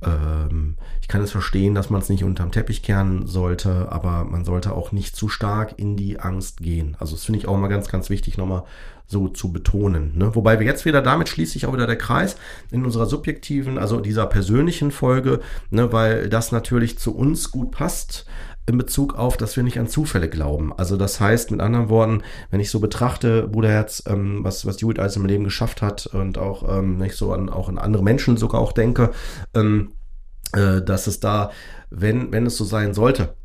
Ähm, ich kann es verstehen, dass man es nicht unterm Teppich kehren sollte, aber man sollte auch nicht zu stark in die Angst gehen. Also das finde ich auch mal ganz, ganz wichtig, nochmal so zu betonen. Ne? Wobei wir jetzt wieder, damit schließt sich auch wieder der Kreis in unserer subjektiven, also dieser persönlichen Folge, ne, weil das natürlich zu uns gut passt in Bezug auf, dass wir nicht an Zufälle glauben. Also das heißt, mit anderen Worten, wenn ich so betrachte, Bruderherz, ähm, was, was Judith alles im Leben geschafft hat und auch, ähm, ich so an, auch an andere Menschen sogar auch denke, ähm, äh, dass es da, wenn, wenn es so sein sollte,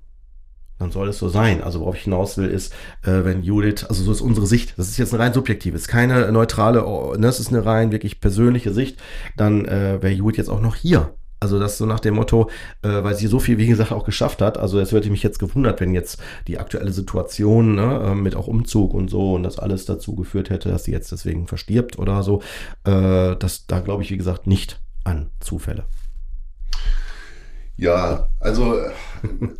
dann soll es so sein. Also worauf ich hinaus will, ist, äh, wenn Judith, also so ist unsere Sicht, das ist jetzt eine rein subjektive, ist keine neutrale, oh, das ist eine rein wirklich persönliche Sicht, dann äh, wäre Judith jetzt auch noch hier. Also das so nach dem Motto, äh, weil sie so viel, wie gesagt, auch geschafft hat. Also es würde mich jetzt gewundert, wenn jetzt die aktuelle Situation ne, äh, mit auch Umzug und so und das alles dazu geführt hätte, dass sie jetzt deswegen verstirbt oder so. Äh, das, da glaube ich, wie gesagt, nicht an Zufälle. Ja, also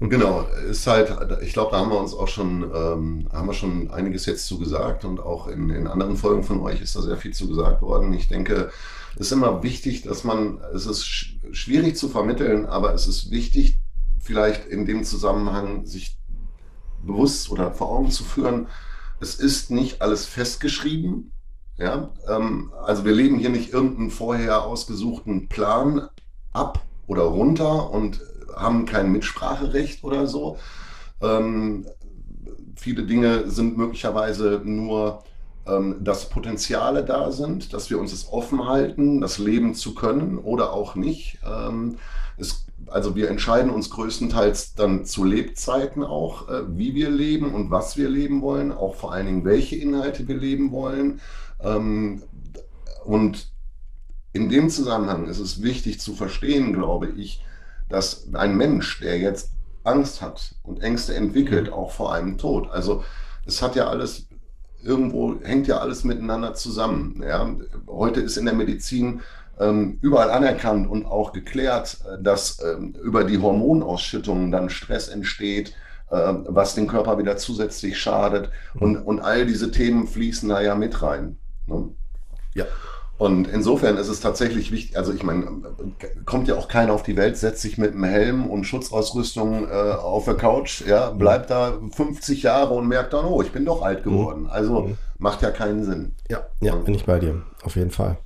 genau, ist halt, ich glaube, da haben wir uns auch schon, ähm, haben wir schon einiges jetzt zu gesagt und auch in, in anderen Folgen von euch ist da sehr viel zu gesagt worden. Ich denke, es ist immer wichtig, dass man, es ist schwierig zu vermitteln, aber es ist wichtig, vielleicht in dem Zusammenhang sich bewusst oder vor Augen zu führen, es ist nicht alles festgeschrieben. Ja, ähm, also wir leben hier nicht irgendeinen vorher ausgesuchten Plan ab oder runter und haben kein Mitspracherecht oder so. Ähm, viele Dinge sind möglicherweise nur ähm, dass Potenziale da sind, dass wir uns es offen halten, das leben zu können oder auch nicht. Ähm, es, also wir entscheiden uns größtenteils dann zu Lebzeiten auch, äh, wie wir leben und was wir leben wollen, auch vor allen Dingen, welche Inhalte wir leben wollen. Ähm, und in dem Zusammenhang ist es wichtig zu verstehen, glaube ich, dass ein Mensch, der jetzt Angst hat und Ängste entwickelt, mhm. auch vor einem Tod, also es hat ja alles irgendwo hängt ja alles miteinander zusammen. Ja. Heute ist in der Medizin ähm, überall anerkannt und auch geklärt, äh, dass ähm, über die Hormonausschüttungen dann Stress entsteht, äh, was den Körper wieder zusätzlich schadet. Und, und all diese Themen fließen da ja mit rein. Ne? Ja. Und insofern ist es tatsächlich wichtig, also ich meine, kommt ja auch keiner auf die Welt, setzt sich mit einem Helm und Schutzausrüstung äh, auf der Couch, ja, bleibt da 50 Jahre und merkt dann, oh, ich bin doch alt geworden. Also mhm. macht ja keinen Sinn. Ja, ja, bin ich bei dir, auf jeden Fall.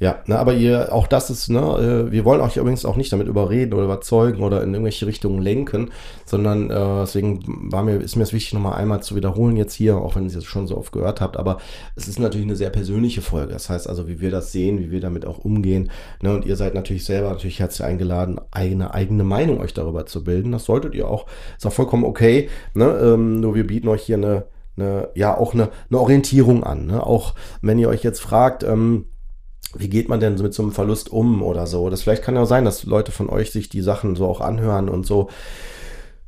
Ja, ne, aber ihr, auch das ist, ne, äh, wir wollen euch übrigens auch nicht damit überreden oder überzeugen oder in irgendwelche Richtungen lenken, sondern äh, deswegen war mir, ist mir es wichtig, nochmal einmal zu wiederholen jetzt hier, auch wenn ihr es schon so oft gehört habt, aber es ist natürlich eine sehr persönliche Folge. Das heißt also, wie wir das sehen, wie wir damit auch umgehen. Ne, und ihr seid natürlich selber natürlich herzlich eingeladen, eigene, eigene Meinung euch darüber zu bilden. Das solltet ihr auch, ist auch vollkommen okay. Ne? Ähm, nur wir bieten euch hier eine, eine ja, auch eine, eine Orientierung an. Ne? Auch wenn ihr euch jetzt fragt, ähm, wie geht man denn mit so einem Verlust um oder so? Das vielleicht kann ja sein, dass Leute von euch sich die Sachen so auch anhören und so.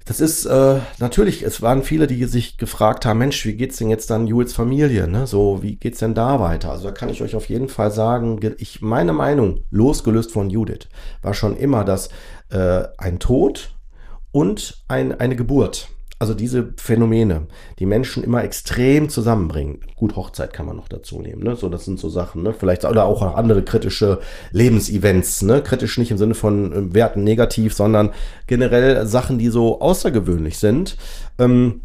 Das ist äh, natürlich, es waren viele, die sich gefragt haben, Mensch, wie geht's denn jetzt dann Jules Familie? Ne? So, wie geht's denn da weiter? Also da kann ich euch auf jeden Fall sagen, ich, meine Meinung, losgelöst von Judith, war schon immer, dass äh, ein Tod und ein, eine Geburt also diese Phänomene, die Menschen immer extrem zusammenbringen. Gut, Hochzeit kann man noch dazu nehmen, ne? So, das sind so Sachen, ne? Vielleicht oder auch andere kritische Lebensevents, ne? Kritisch nicht im Sinne von äh, Werten negativ, sondern generell Sachen, die so außergewöhnlich sind. Ähm,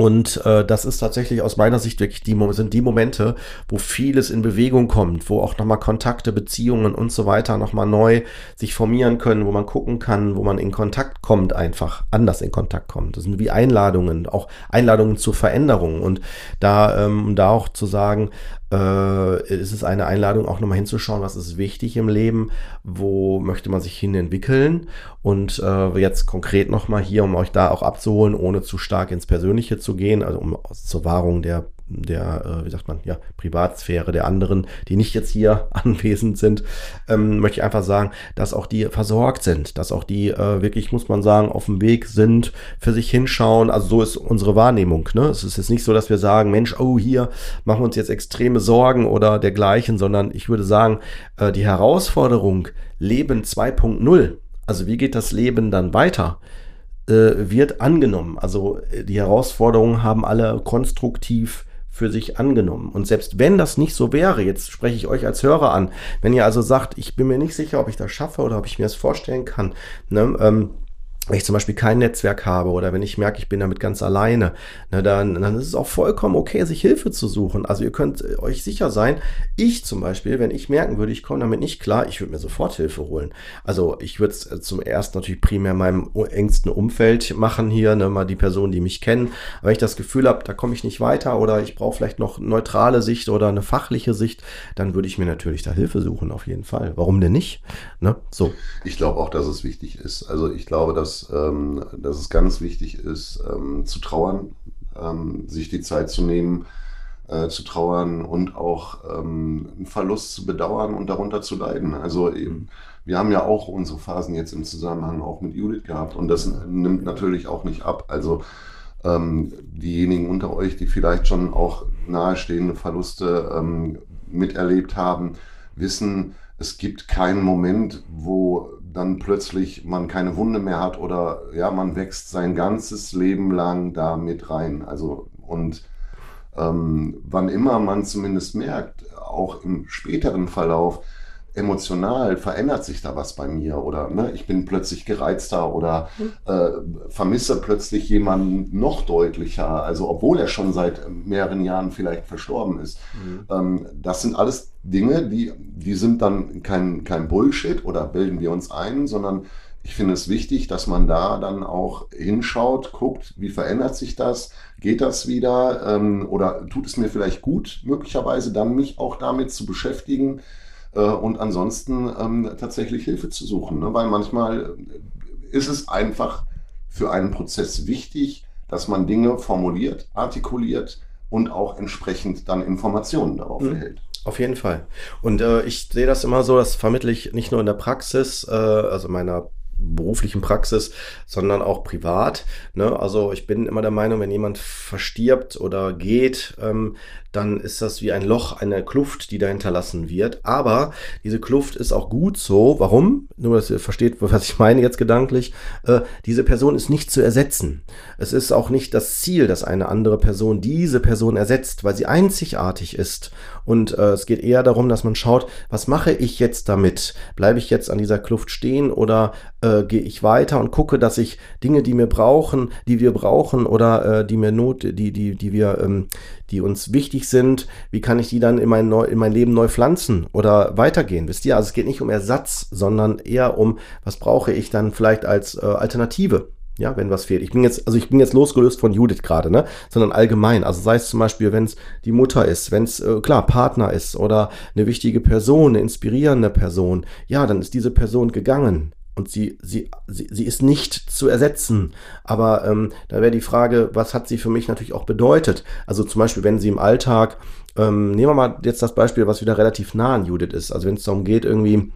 und äh, das ist tatsächlich aus meiner Sicht wirklich die, sind die Momente, wo vieles in Bewegung kommt, wo auch nochmal Kontakte, Beziehungen und so weiter nochmal neu sich formieren können, wo man gucken kann, wo man in Kontakt kommt, einfach anders in Kontakt kommt. Das sind wie Einladungen, auch Einladungen zur Veränderung. Und da, ähm, da auch zu sagen, äh, ist es eine Einladung, auch nochmal hinzuschauen, was ist wichtig im Leben, wo möchte man sich hin entwickeln und äh, jetzt konkret nochmal hier, um euch da auch abzuholen, ohne zu stark ins Persönliche zu gehen, also um zur Wahrung der der, äh, wie sagt man, ja, Privatsphäre der anderen, die nicht jetzt hier anwesend sind, ähm, möchte ich einfach sagen, dass auch die versorgt sind, dass auch die äh, wirklich, muss man sagen, auf dem Weg sind, für sich hinschauen. Also so ist unsere Wahrnehmung. Ne? Es ist jetzt nicht so, dass wir sagen, Mensch, oh, hier machen wir uns jetzt extreme Sorgen oder dergleichen, sondern ich würde sagen, äh, die Herausforderung Leben 2.0, also wie geht das Leben dann weiter? äh, wird angenommen. Also äh, die Herausforderungen haben alle konstruktiv für sich angenommen. Und selbst wenn das nicht so wäre, jetzt spreche ich euch als Hörer an, wenn ihr also sagt, ich bin mir nicht sicher, ob ich das schaffe oder ob ich mir das vorstellen kann, ne, ähm, wenn ich zum Beispiel kein Netzwerk habe oder wenn ich merke, ich bin damit ganz alleine, ne, dann, dann ist es auch vollkommen okay, sich Hilfe zu suchen. Also ihr könnt äh, euch sicher sein, ich zum Beispiel, wenn ich merken würde, ich komme damit nicht klar, ich würde mir sofort Hilfe holen. Also ich würde es äh, zum ersten natürlich primär meinem engsten Umfeld machen hier, ne, mal die Personen, die mich kennen. Aber wenn ich das Gefühl habe, da komme ich nicht weiter oder ich brauche vielleicht noch neutrale Sicht oder eine fachliche Sicht, dann würde ich mir natürlich da Hilfe suchen, auf jeden Fall. Warum denn nicht? Ne? So. Ich glaube auch, dass es wichtig ist. Also ich glaube, dass ähm, dass es ganz wichtig ist, ähm, zu trauern, ähm, sich die Zeit zu nehmen, äh, zu trauern und auch ähm, einen Verlust zu bedauern und darunter zu leiden. Also eben, wir haben ja auch unsere Phasen jetzt im Zusammenhang auch mit Judith gehabt und das nimmt natürlich auch nicht ab. Also ähm, diejenigen unter euch, die vielleicht schon auch nahestehende Verluste ähm, miterlebt haben, wissen, es gibt keinen Moment, wo dann plötzlich man keine Wunde mehr hat oder ja, man wächst sein ganzes Leben lang da mit rein. Also und ähm, wann immer man zumindest merkt, auch im späteren Verlauf, emotional verändert sich da was bei mir oder ne, ich bin plötzlich gereizter oder mhm. äh, vermisse plötzlich jemanden noch deutlicher, also obwohl er schon seit mehreren Jahren vielleicht verstorben ist. Mhm. Ähm, das sind alles Dinge, die, die sind dann kein, kein Bullshit oder bilden wir uns ein, sondern ich finde es wichtig, dass man da dann auch hinschaut, guckt, wie verändert sich das, geht das wieder ähm, oder tut es mir vielleicht gut, möglicherweise dann mich auch damit zu beschäftigen, äh, und ansonsten ähm, tatsächlich Hilfe zu suchen. Ne? Weil manchmal ist es einfach für einen Prozess wichtig, dass man Dinge formuliert, artikuliert und auch entsprechend dann Informationen darauf mhm. erhält. Auf jeden Fall. Und äh, ich sehe das immer so, das vermittle ich nicht nur in der Praxis, äh, also meiner beruflichen Praxis, sondern auch privat. Ne? Also ich bin immer der Meinung, wenn jemand verstirbt oder geht, ähm, dann ist das wie ein Loch, eine Kluft, die da hinterlassen wird. Aber diese Kluft ist auch gut so. Warum? Nur, dass ihr versteht, was ich meine jetzt gedanklich. Äh, diese Person ist nicht zu ersetzen. Es ist auch nicht das Ziel, dass eine andere Person diese Person ersetzt, weil sie einzigartig ist. Und äh, es geht eher darum, dass man schaut, was mache ich jetzt damit? Bleibe ich jetzt an dieser Kluft stehen oder äh, gehe ich weiter und gucke, dass ich Dinge, die mir brauchen, die wir brauchen oder äh, die mir not, die, die, die wir, ähm, die uns wichtig sind, wie kann ich die dann in mein, neu, in mein Leben neu pflanzen oder weitergehen? Wisst ihr, also es geht nicht um Ersatz, sondern eher um, was brauche ich dann vielleicht als äh, Alternative? Ja, wenn was fehlt. Ich bin jetzt, also ich bin jetzt losgelöst von Judith gerade, ne? Sondern allgemein. Also sei es zum Beispiel, wenn es die Mutter ist, wenn es äh, klar Partner ist oder eine wichtige Person, eine inspirierende Person, ja, dann ist diese Person gegangen und sie, sie, sie, sie ist nicht zu ersetzen. Aber ähm, da wäre die Frage, was hat sie für mich natürlich auch bedeutet? Also zum Beispiel, wenn sie im Alltag, ähm, nehmen wir mal jetzt das Beispiel, was wieder relativ nah an Judith ist. Also wenn es darum geht, irgendwie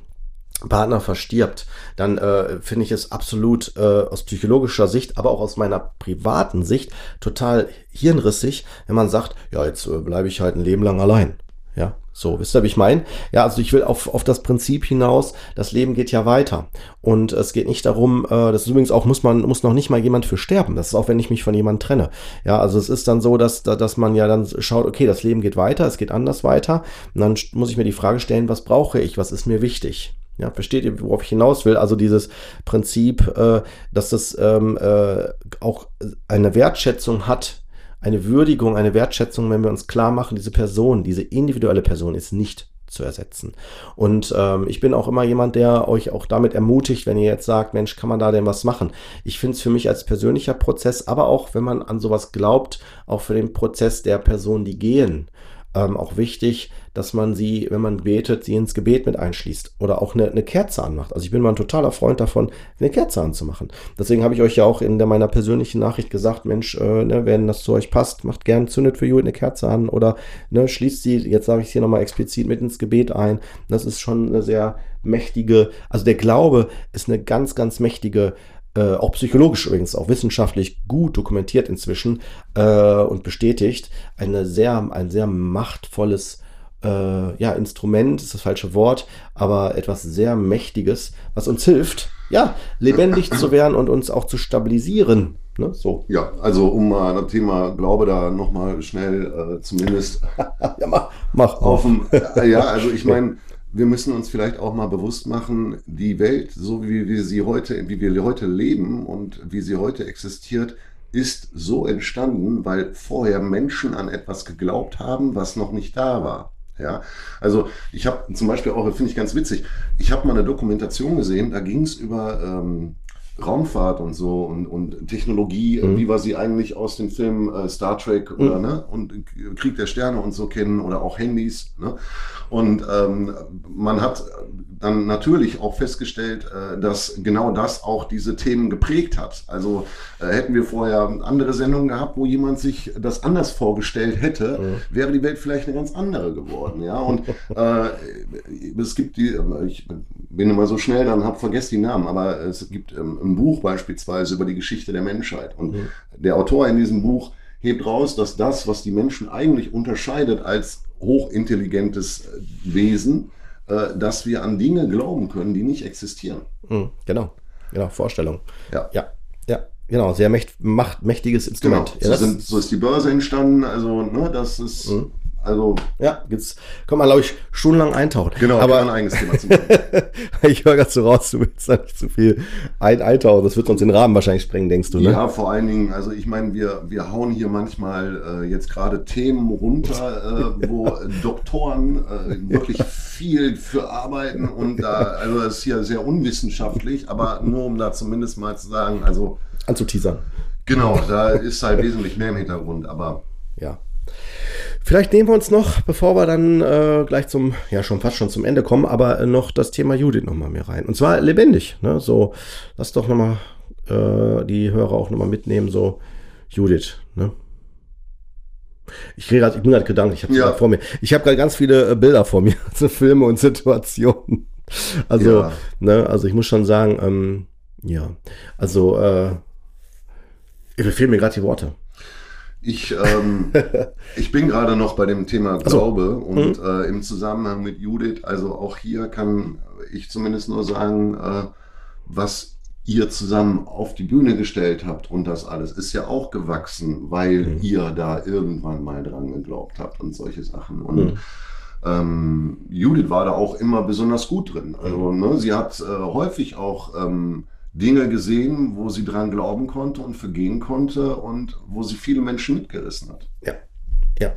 Partner verstirbt, dann äh, finde ich es absolut äh, aus psychologischer Sicht, aber auch aus meiner privaten Sicht total hirnrissig, wenn man sagt, ja, jetzt äh, bleibe ich halt ein Leben lang allein. Ja, so, wisst ihr, wie ich meine? Ja, also ich will auf, auf das Prinzip hinaus, das Leben geht ja weiter. Und es geht nicht darum, äh, das ist übrigens auch, muss man, muss noch nicht mal jemand für sterben. Das ist auch, wenn ich mich von jemandem trenne. Ja, also es ist dann so, dass, dass man ja dann schaut, okay, das Leben geht weiter, es geht anders weiter. Und dann muss ich mir die Frage stellen, was brauche ich, was ist mir wichtig? Ja, versteht ihr, worauf ich hinaus will? Also dieses Prinzip, äh, dass es ähm, äh, auch eine Wertschätzung hat, eine Würdigung, eine Wertschätzung, wenn wir uns klar machen, diese Person, diese individuelle Person ist nicht zu ersetzen. Und ähm, ich bin auch immer jemand, der euch auch damit ermutigt, wenn ihr jetzt sagt, Mensch, kann man da denn was machen? Ich finde es für mich als persönlicher Prozess, aber auch, wenn man an sowas glaubt, auch für den Prozess der Personen, die gehen, ähm, auch wichtig, dass man sie, wenn man betet, sie ins Gebet mit einschließt oder auch eine, eine Kerze anmacht. Also ich bin mal ein totaler Freund davon, eine Kerze anzumachen. Deswegen habe ich euch ja auch in der, meiner persönlichen Nachricht gesagt, Mensch, äh, ne, wenn das zu euch passt, macht gern, zündet für Judith eine Kerze an oder ne, schließt sie, jetzt sage ich es hier nochmal explizit, mit ins Gebet ein. Das ist schon eine sehr mächtige, also der Glaube ist eine ganz, ganz mächtige äh, auch psychologisch übrigens, auch wissenschaftlich gut dokumentiert inzwischen äh, und bestätigt, eine sehr, ein sehr machtvolles äh, ja, Instrument, ist das falsche Wort, aber etwas sehr Mächtiges, was uns hilft, ja, lebendig zu werden und uns auch zu stabilisieren. Ne? So. Ja, also um mal das Thema Glaube da nochmal schnell äh, zumindest ja, mach, mach auf dem, äh, ja, also ich meine, wir müssen uns vielleicht auch mal bewusst machen, die Welt, so wie wir sie heute, wie wir heute leben und wie sie heute existiert, ist so entstanden, weil vorher Menschen an etwas geglaubt haben, was noch nicht da war. Ja, also ich habe zum Beispiel auch, finde ich ganz witzig, ich habe mal eine Dokumentation gesehen, da ging es über ähm, Raumfahrt und so und, und Technologie, mhm. wie wir sie eigentlich aus dem Film äh, Star Trek mhm. oder ne und Krieg der Sterne und so kennen oder auch Handys. Ne? Und ähm, man hat dann natürlich auch festgestellt, äh, dass genau das auch diese Themen geprägt hat. Also äh, hätten wir vorher andere Sendungen gehabt, wo jemand sich das anders vorgestellt hätte, mhm. wäre die Welt vielleicht eine ganz andere geworden. Ja, und äh, es gibt die, ich bin immer so schnell, dann habe vergesst die Namen, aber es gibt ähm, ein Buch beispielsweise über die Geschichte der Menschheit und mhm. der Autor in diesem Buch hebt raus, dass das, was die Menschen eigentlich unterscheidet als hochintelligentes Wesen, äh, dass wir an Dinge glauben können, die nicht existieren. Mhm, genau, genau, Vorstellung. Ja. Ja, ja. Genau, sehr mächt, macht, mächtiges Instrument. Genau. Ja, so, sind, so, ist die Börse entstanden. Also, ne, das ist mhm. Also ja, jetzt kann man, glaube ich, stundenlang eintauchen. Genau, aber ein eigenes Thema zu Ich höre gerade so raus, du willst da nicht zu viel ein eintauchen. Das wird uns den Rahmen wahrscheinlich sprengen, denkst du, ne? Ja, vor allen Dingen, also ich meine, wir, wir hauen hier manchmal äh, jetzt gerade Themen runter, äh, wo Doktoren äh, wirklich viel für arbeiten und da, also das ist hier sehr unwissenschaftlich, aber nur um da zumindest mal zu sagen, also anzuteasern. Genau, da ist halt wesentlich mehr im Hintergrund, aber ja. Vielleicht nehmen wir uns noch, bevor wir dann äh, gleich zum, ja schon fast schon zum Ende kommen, aber äh, noch das Thema Judith nochmal mehr rein. Und zwar lebendig. Ne? So, lass doch nochmal äh, die Hörer auch nochmal mitnehmen, so Judith. Ne? Ich kriege gerade, ich bin gerade gedanklich, ich habe ja. vor mir. Ich habe gerade ganz viele äh, Bilder vor mir, so Filme und Situationen. Also, ja. ne, also ich muss schon sagen, ähm, ja, also äh, fehlen mir gerade die Worte. Ich, ähm, ich bin gerade noch bei dem Thema Glaube so. und mhm. äh, im Zusammenhang mit Judith, also auch hier kann ich zumindest nur sagen, äh, was ihr zusammen auf die Bühne gestellt habt und das alles ist ja auch gewachsen, weil mhm. ihr da irgendwann mal dran geglaubt habt und solche Sachen. Und mhm. ähm, Judith war da auch immer besonders gut drin. Also ne, sie hat äh, häufig auch ähm, Dinge gesehen, wo sie dran glauben konnte und vergehen konnte und wo sie viele Menschen mitgerissen hat. Ja, ja.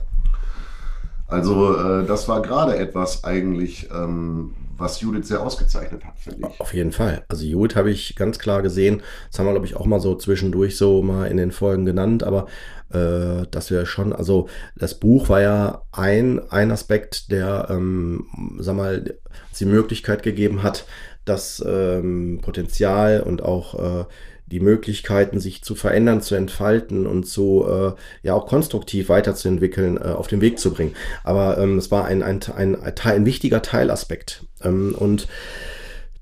Also äh, das war gerade etwas eigentlich, ähm, was Judith sehr ausgezeichnet hat, finde ich. Auf jeden Fall. Also Judith habe ich ganz klar gesehen. Das haben wir, glaube ich, auch mal so zwischendurch so mal in den Folgen genannt, aber äh, dass wir schon, also das Buch war ja ein, ein Aspekt, der, ähm, sag mal, die Möglichkeit gegeben hat, das ähm, Potenzial und auch äh, die Möglichkeiten, sich zu verändern, zu entfalten und so äh, ja auch konstruktiv weiterzuentwickeln, äh, auf den Weg zu bringen. Aber ähm, es war ein, ein, ein, ein, ein wichtiger Teilaspekt. Ähm, und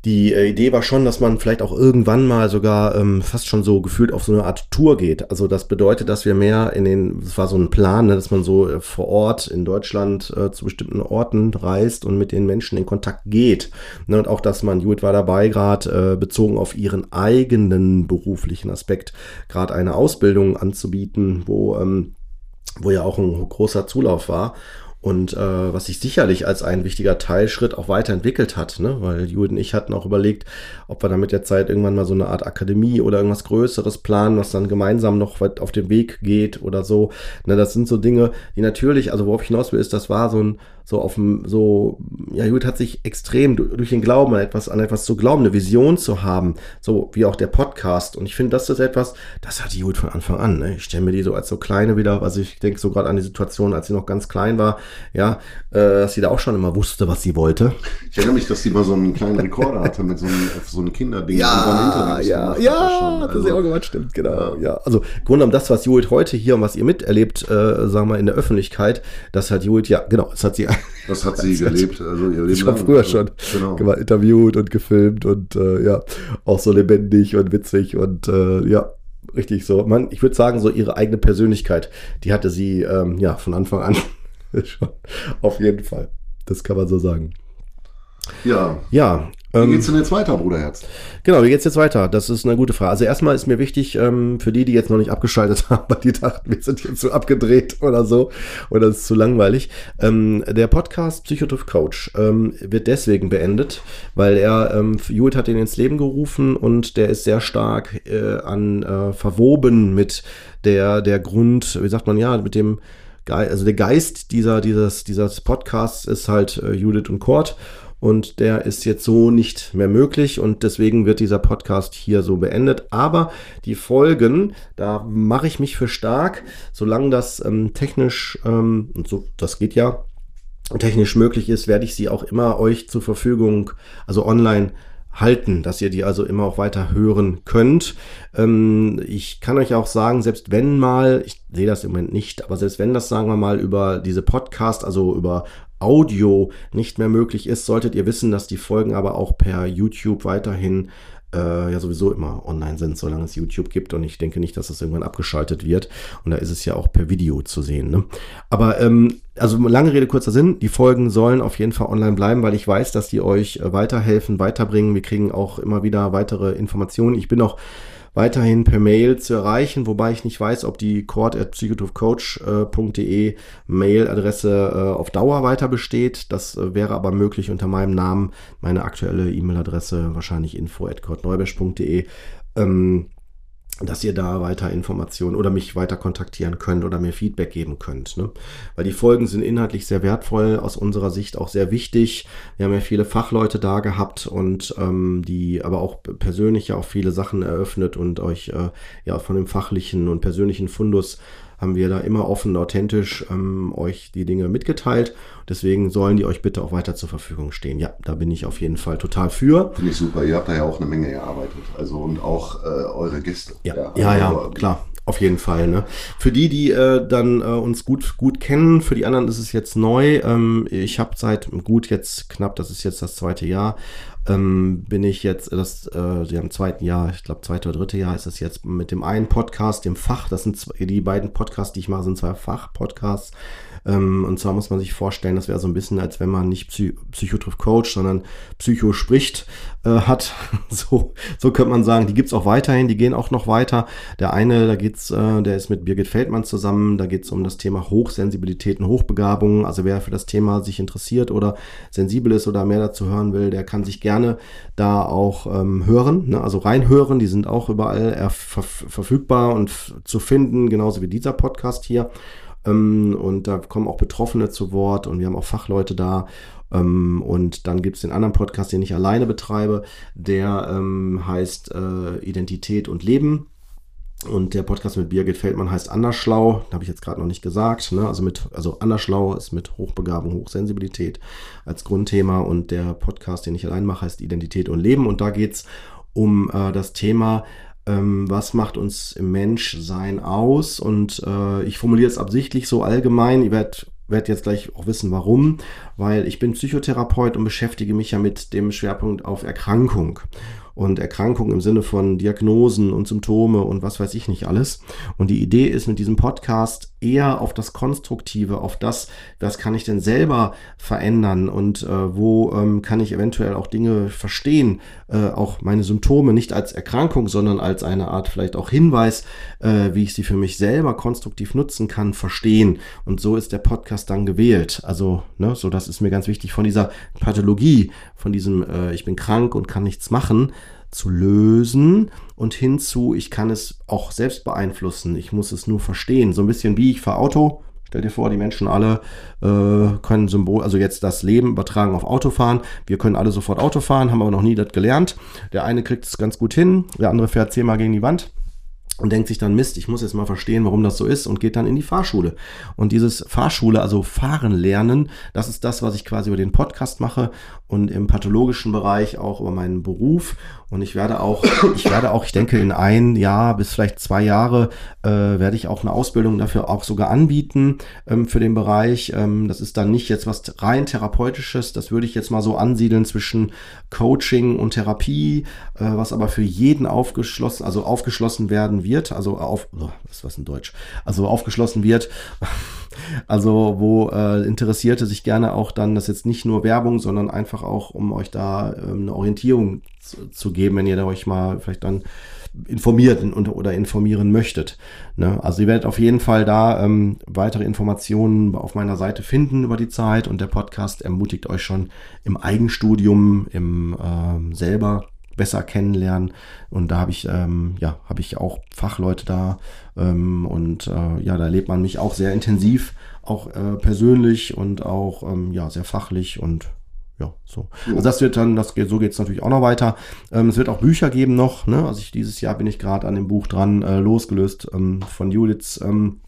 die äh, Idee war schon, dass man vielleicht auch irgendwann mal sogar ähm, fast schon so gefühlt auf so eine Art Tour geht. Also das bedeutet, dass wir mehr in den, das war so ein Plan, ne, dass man so äh, vor Ort in Deutschland äh, zu bestimmten Orten reist und mit den Menschen in Kontakt geht. Ne, und auch, dass man, Judith war dabei, gerade äh, bezogen auf ihren eigenen beruflichen Aspekt, gerade eine Ausbildung anzubieten, wo ähm, wo ja auch ein großer Zulauf war und äh, was sich sicherlich als ein wichtiger Teilschritt auch weiterentwickelt hat, ne? weil Jude und ich hatten auch überlegt, ob wir da mit der Zeit irgendwann mal so eine Art Akademie oder irgendwas Größeres planen, was dann gemeinsam noch auf den Weg geht oder so. Ne, das sind so Dinge, die natürlich, also worauf ich hinaus will, ist, das war so ein, so auf dem, so, ja, Jud hat sich extrem durch den Glauben an etwas, an etwas zu glauben, eine Vision zu haben, so wie auch der Podcast. Und ich finde, das ist etwas, das hat Jud von Anfang an. Ne? Ich stelle mir die so als so kleine wieder, also ich denke so gerade an die Situation, als sie noch ganz klein war, ja, äh, dass sie da auch schon immer wusste, was sie wollte. Ich erinnere mich, dass sie mal so einen kleinen Rekorder hatte mit so einem, so einem Kinderding. Ja, ja, ja, hat das also, ja auch gemacht, stimmt, genau. Ja, ja. also Grunde um das, was Judith heute hier und was ihr miterlebt, äh, sagen wir in der Öffentlichkeit, das hat Judith, ja, genau, das hat sie das hat sie gelebt, also ihr Leben Schon früher schon. Genau. interviewt und gefilmt und äh, ja, auch so lebendig und witzig und äh, ja, richtig so. Man, ich würde sagen, so ihre eigene Persönlichkeit, die hatte sie ähm, ja von Anfang an schon. Auf jeden Fall. Das kann man so sagen. Ja. Ja, Wie ähm, geht's denn jetzt weiter, Bruderherz? Genau, wie geht's jetzt weiter? Das ist eine gute Frage. Also erstmal ist mir wichtig, ähm, für die, die jetzt noch nicht abgeschaltet haben, weil die dachten, wir sind jetzt zu abgedreht oder so, oder es ist zu langweilig. Ähm, der Podcast Psychotiff Coach ähm, wird deswegen beendet, weil er, ähm, Judith hat ihn ins Leben gerufen und der ist sehr stark äh, an äh, verwoben mit der, der Grund, wie sagt man ja, mit dem also der Geist dieser, dieses, dieses Podcasts ist halt äh, Judith und Kurt. Und der ist jetzt so nicht mehr möglich. Und deswegen wird dieser Podcast hier so beendet. Aber die Folgen, da mache ich mich für stark, solange das ähm, technisch, ähm, und so, das geht ja, technisch möglich ist, werde ich sie auch immer euch zur Verfügung, also online halten, dass ihr die also immer auch weiter hören könnt. Ähm, ich kann euch auch sagen, selbst wenn mal, ich sehe das im Moment nicht, aber selbst wenn das, sagen wir mal, über diese Podcast, also über Audio nicht mehr möglich ist, solltet ihr wissen, dass die Folgen aber auch per YouTube weiterhin äh, ja sowieso immer online sind, solange es YouTube gibt. Und ich denke nicht, dass das irgendwann abgeschaltet wird. Und da ist es ja auch per Video zu sehen. Ne? Aber ähm, also lange Rede, kurzer Sinn. Die Folgen sollen auf jeden Fall online bleiben, weil ich weiß, dass die euch äh, weiterhelfen, weiterbringen. Wir kriegen auch immer wieder weitere Informationen. Ich bin auch weiterhin per Mail zu erreichen, wobei ich nicht weiß, ob die court.psychotrophcoach.de Mailadresse äh, auf Dauer weiter besteht. Das äh, wäre aber möglich unter meinem Namen. Meine aktuelle E-Mail-Adresse wahrscheinlich info.courtneubesch.de. Ähm, dass ihr da weiter Informationen oder mich weiter kontaktieren könnt oder mir Feedback geben könnt. Ne? Weil die Folgen sind inhaltlich sehr wertvoll, aus unserer Sicht auch sehr wichtig. Wir haben ja viele Fachleute da gehabt und ähm, die aber auch persönlich ja auch viele Sachen eröffnet und euch äh, ja von dem fachlichen und persönlichen Fundus haben wir da immer offen und authentisch ähm, euch die Dinge mitgeteilt. Deswegen sollen die euch bitte auch weiter zur Verfügung stehen. Ja, da bin ich auf jeden Fall total für. Finde ich super. Ihr habt da ja auch eine Menge gearbeitet. Also und auch äh, eure Gäste. Ja, ja, ja, ja also, klar. Auf jeden Fall. Ne? Für die, die äh, dann äh, uns gut, gut kennen, für die anderen ist es jetzt neu. Ähm, ich habe seit gut jetzt knapp, das ist jetzt das zweite Jahr, ähm, bin ich jetzt, das, äh, ja, im zweiten Jahr, ich glaube, zweite oder dritte Jahr ist es jetzt mit dem einen Podcast, dem Fach, das sind die beiden Podcasts, die ich mache, sind zwei Fachpodcasts. Ähm, und zwar muss man sich vorstellen, das wäre so ein bisschen, als wenn man nicht Psy Psychotriff Coach, sondern Psycho spricht äh, hat. so, so könnte man sagen, die gibt's auch weiterhin, die gehen auch noch weiter. Der eine, da geht's, äh, der ist mit Birgit Feldmann zusammen, da geht's um das Thema Hochsensibilität und Hochbegabung. Also wer für das Thema sich interessiert oder sensibel ist oder mehr dazu hören will, der kann sich gerne da auch ähm, hören, ne? also reinhören. Die sind auch überall ver verfügbar und zu finden, genauso wie dieser Podcast hier. Ähm, und da kommen auch Betroffene zu Wort und wir haben auch Fachleute da. Ähm, und dann gibt es den anderen Podcast, den ich alleine betreibe, der ähm, heißt äh, Identität und Leben. Und der Podcast mit Birgit Feldmann heißt Anderschlau, habe ich jetzt gerade noch nicht gesagt. Ne? Also mit, also Anderschlau ist mit Hochbegabung, Hochsensibilität als Grundthema und der Podcast, den ich allein mache, heißt Identität und Leben. Und da geht es um äh, das Thema, ähm, was macht uns im Menschsein aus? Und äh, ich formuliere es absichtlich so allgemein. Ihr werdet werd jetzt gleich auch wissen, warum. Weil ich bin Psychotherapeut und beschäftige mich ja mit dem Schwerpunkt auf Erkrankung und Erkrankungen im Sinne von Diagnosen und Symptome und was weiß ich nicht alles. Und die Idee ist mit diesem Podcast eher auf das Konstruktive, auf das, was kann ich denn selber verändern und äh, wo ähm, kann ich eventuell auch Dinge verstehen, äh, auch meine Symptome nicht als Erkrankung, sondern als eine Art vielleicht auch Hinweis, äh, wie ich sie für mich selber konstruktiv nutzen kann, verstehen. Und so ist der Podcast dann gewählt. Also, ne, so das ist mir ganz wichtig von dieser Pathologie, von diesem, äh, ich bin krank und kann nichts machen, zu lösen und hinzu, ich kann es auch selbst beeinflussen. Ich muss es nur verstehen. So ein bisschen wie ich fahre Auto. Stell dir vor, die Menschen alle äh, können Symbol, also jetzt das Leben übertragen auf Autofahren. Wir können alle sofort Auto fahren, haben aber noch nie das gelernt. Der eine kriegt es ganz gut hin, der andere fährt zehnmal gegen die Wand und denkt sich dann, Mist, ich muss jetzt mal verstehen, warum das so ist und geht dann in die Fahrschule. Und dieses Fahrschule, also Fahren lernen, das ist das, was ich quasi über den Podcast mache und im pathologischen Bereich auch über meinen Beruf. Und ich werde auch, ich werde auch, ich denke, in ein Jahr bis vielleicht zwei Jahre äh, werde ich auch eine Ausbildung dafür auch sogar anbieten ähm, für den Bereich. Ähm, das ist dann nicht jetzt was rein therapeutisches, das würde ich jetzt mal so ansiedeln zwischen Coaching und Therapie, äh, was aber für jeden aufgeschlossen, also aufgeschlossen werden wird, also auf, oh, was was in Deutsch, also aufgeschlossen wird, also wo äh, Interessierte sich gerne auch dann, das jetzt nicht nur Werbung, sondern einfach auch, um euch da ähm, eine Orientierung zu, zu geben, wenn ihr da euch mal vielleicht dann informiert und, oder informieren möchtet. Ne? Also ihr werdet auf jeden Fall da ähm, weitere Informationen auf meiner Seite finden über die Zeit und der Podcast ermutigt euch schon im Eigenstudium, im ähm, selber besser kennenlernen und da habe ich ähm, ja habe ich auch Fachleute da ähm, und äh, ja da erlebt man mich auch sehr intensiv auch äh, persönlich und auch ähm, ja sehr fachlich und ja, so. Also das wird dann, das geht, so geht es natürlich auch noch weiter. Ähm, es wird auch Bücher geben noch, ne? Also ich, dieses Jahr bin ich gerade an dem Buch dran, äh, losgelöst ähm, von Judiths, ähm,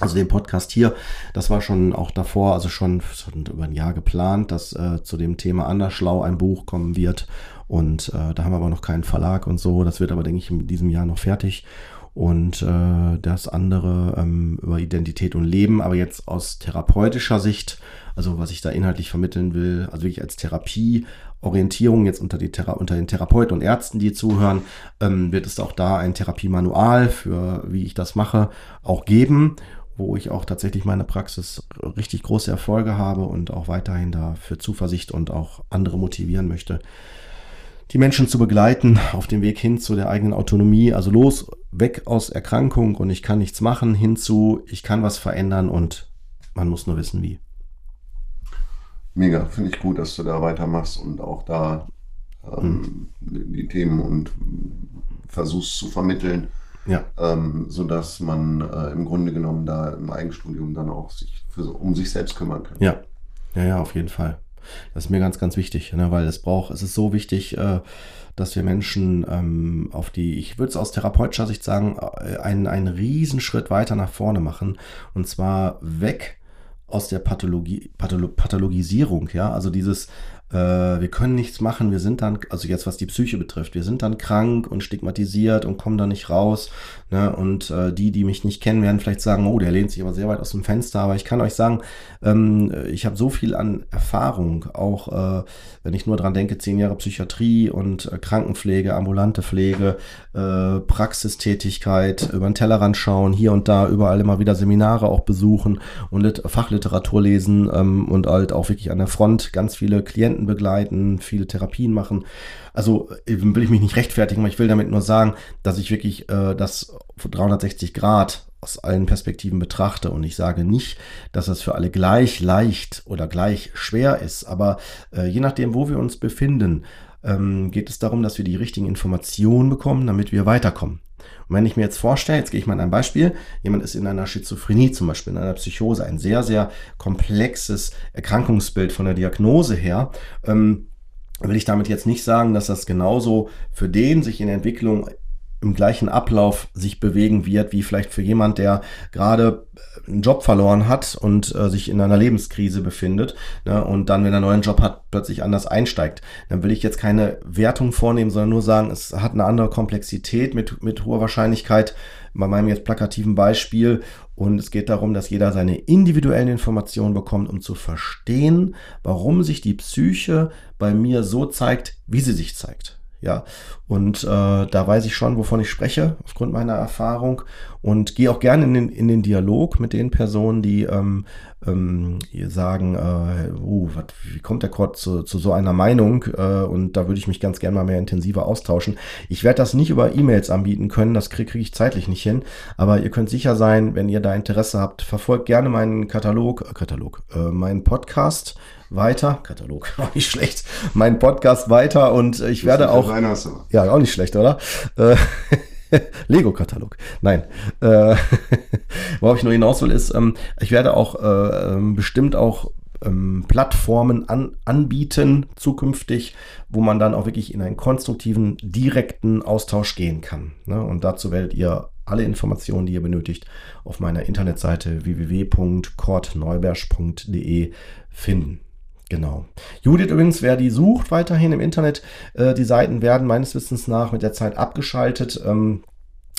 also dem Podcast hier. Das war schon auch davor, also schon, schon über ein Jahr geplant, dass äh, zu dem Thema Anderschlau ein Buch kommen wird. Und äh, da haben wir aber noch keinen Verlag und so. Das wird aber, denke ich, in diesem Jahr noch fertig und äh, das andere ähm, über Identität und Leben, aber jetzt aus therapeutischer Sicht, also was ich da inhaltlich vermitteln will, also wirklich als Therapieorientierung jetzt unter, die Thera unter den Therapeuten und Ärzten, die zuhören, ähm, wird es auch da ein Therapiemanual für, wie ich das mache, auch geben wo ich auch tatsächlich meine Praxis richtig große Erfolge habe und auch weiterhin da für Zuversicht und auch andere motivieren möchte, die Menschen zu begleiten auf dem Weg hin zu der eigenen Autonomie. Also los, weg aus Erkrankung und ich kann nichts machen, hinzu, ich kann was verändern und man muss nur wissen, wie. Mega, finde ich gut, dass du da weitermachst und auch da ähm, hm. die Themen und versuchst zu vermitteln. Ja. Ähm, sodass man äh, im Grunde genommen da im Eigenstudium dann auch sich für, um sich selbst kümmern kann. Ja, ja, ja, auf jeden Fall. Das ist mir ganz, ganz wichtig, ne? weil es braucht, es ist so wichtig, äh, dass wir Menschen ähm, auf die, ich würde es aus therapeutischer Sicht sagen, äh, einen, einen Riesenschritt weiter nach vorne machen. Und zwar weg aus der Pathologie, Patholo Pathologisierung, ja, also dieses, äh, wir können nichts machen, wir sind dann, also jetzt was die Psyche betrifft, wir sind dann krank und stigmatisiert und kommen da nicht raus. Ne? Und äh, die, die mich nicht kennen, werden vielleicht sagen, oh, der lehnt sich aber sehr weit aus dem Fenster. Aber ich kann euch sagen, ähm, ich habe so viel an Erfahrung, auch äh, wenn ich nur dran denke, zehn Jahre Psychiatrie und äh, Krankenpflege, ambulante Pflege, äh, Praxistätigkeit, über den Tellerrand schauen, hier und da überall immer wieder Seminare auch besuchen und Lit Fachliteratur lesen ähm, und halt auch wirklich an der Front ganz viele Klienten begleiten, viele Therapien machen. Also will ich mich nicht rechtfertigen, aber ich will damit nur sagen, dass ich wirklich äh, das 360 Grad aus allen Perspektiven betrachte und ich sage nicht, dass das für alle gleich leicht oder gleich schwer ist, aber äh, je nachdem, wo wir uns befinden, ähm, geht es darum, dass wir die richtigen Informationen bekommen, damit wir weiterkommen. Und wenn ich mir jetzt vorstelle, jetzt gehe ich mal in ein Beispiel, jemand ist in einer Schizophrenie zum Beispiel, in einer Psychose, ein sehr, sehr komplexes Erkrankungsbild von der Diagnose her, ähm, will ich damit jetzt nicht sagen, dass das genauso für den sich in der Entwicklung im gleichen Ablauf sich bewegen wird, wie vielleicht für jemand, der gerade äh, einen Job verloren hat und äh, sich in einer Lebenskrise befindet ne, und dann, wenn er einen neuen Job hat, plötzlich anders einsteigt. Dann will ich jetzt keine Wertung vornehmen, sondern nur sagen, es hat eine andere Komplexität mit, mit hoher Wahrscheinlichkeit, bei meinem jetzt plakativen Beispiel. Und es geht darum, dass jeder seine individuellen Informationen bekommt, um zu verstehen, warum sich die Psyche bei mir so zeigt, wie sie sich zeigt. Ja, und äh, da weiß ich schon, wovon ich spreche, aufgrund meiner Erfahrung. Und gehe auch gerne in den, in den Dialog mit den Personen, die ähm, ähm, sagen, äh, uh, wat, wie kommt der Kurt zu, zu so einer Meinung? Äh, und da würde ich mich ganz gerne mal mehr intensiver austauschen. Ich werde das nicht über E-Mails anbieten können, das kriege krieg ich zeitlich nicht hin. Aber ihr könnt sicher sein, wenn ihr da Interesse habt, verfolgt gerne meinen Katalog, äh, Katalog, äh, meinen Podcast weiter. Katalog, auch nicht schlecht. Mein Podcast weiter und ich werde auch. Ja, auch nicht schlecht, oder? Äh, Lego-Katalog. Nein. Äh, worauf ich nur hinaus will, ist, ähm, ich werde auch äh, ähm, bestimmt auch ähm, Plattformen an, anbieten zukünftig, wo man dann auch wirklich in einen konstruktiven, direkten Austausch gehen kann. Ne? Und dazu werdet ihr alle Informationen, die ihr benötigt, auf meiner Internetseite www.kortneubersch.de finden. Genau. Judith übrigens, wer die sucht weiterhin im Internet, äh, die Seiten werden meines Wissens nach mit der Zeit abgeschaltet. Ähm,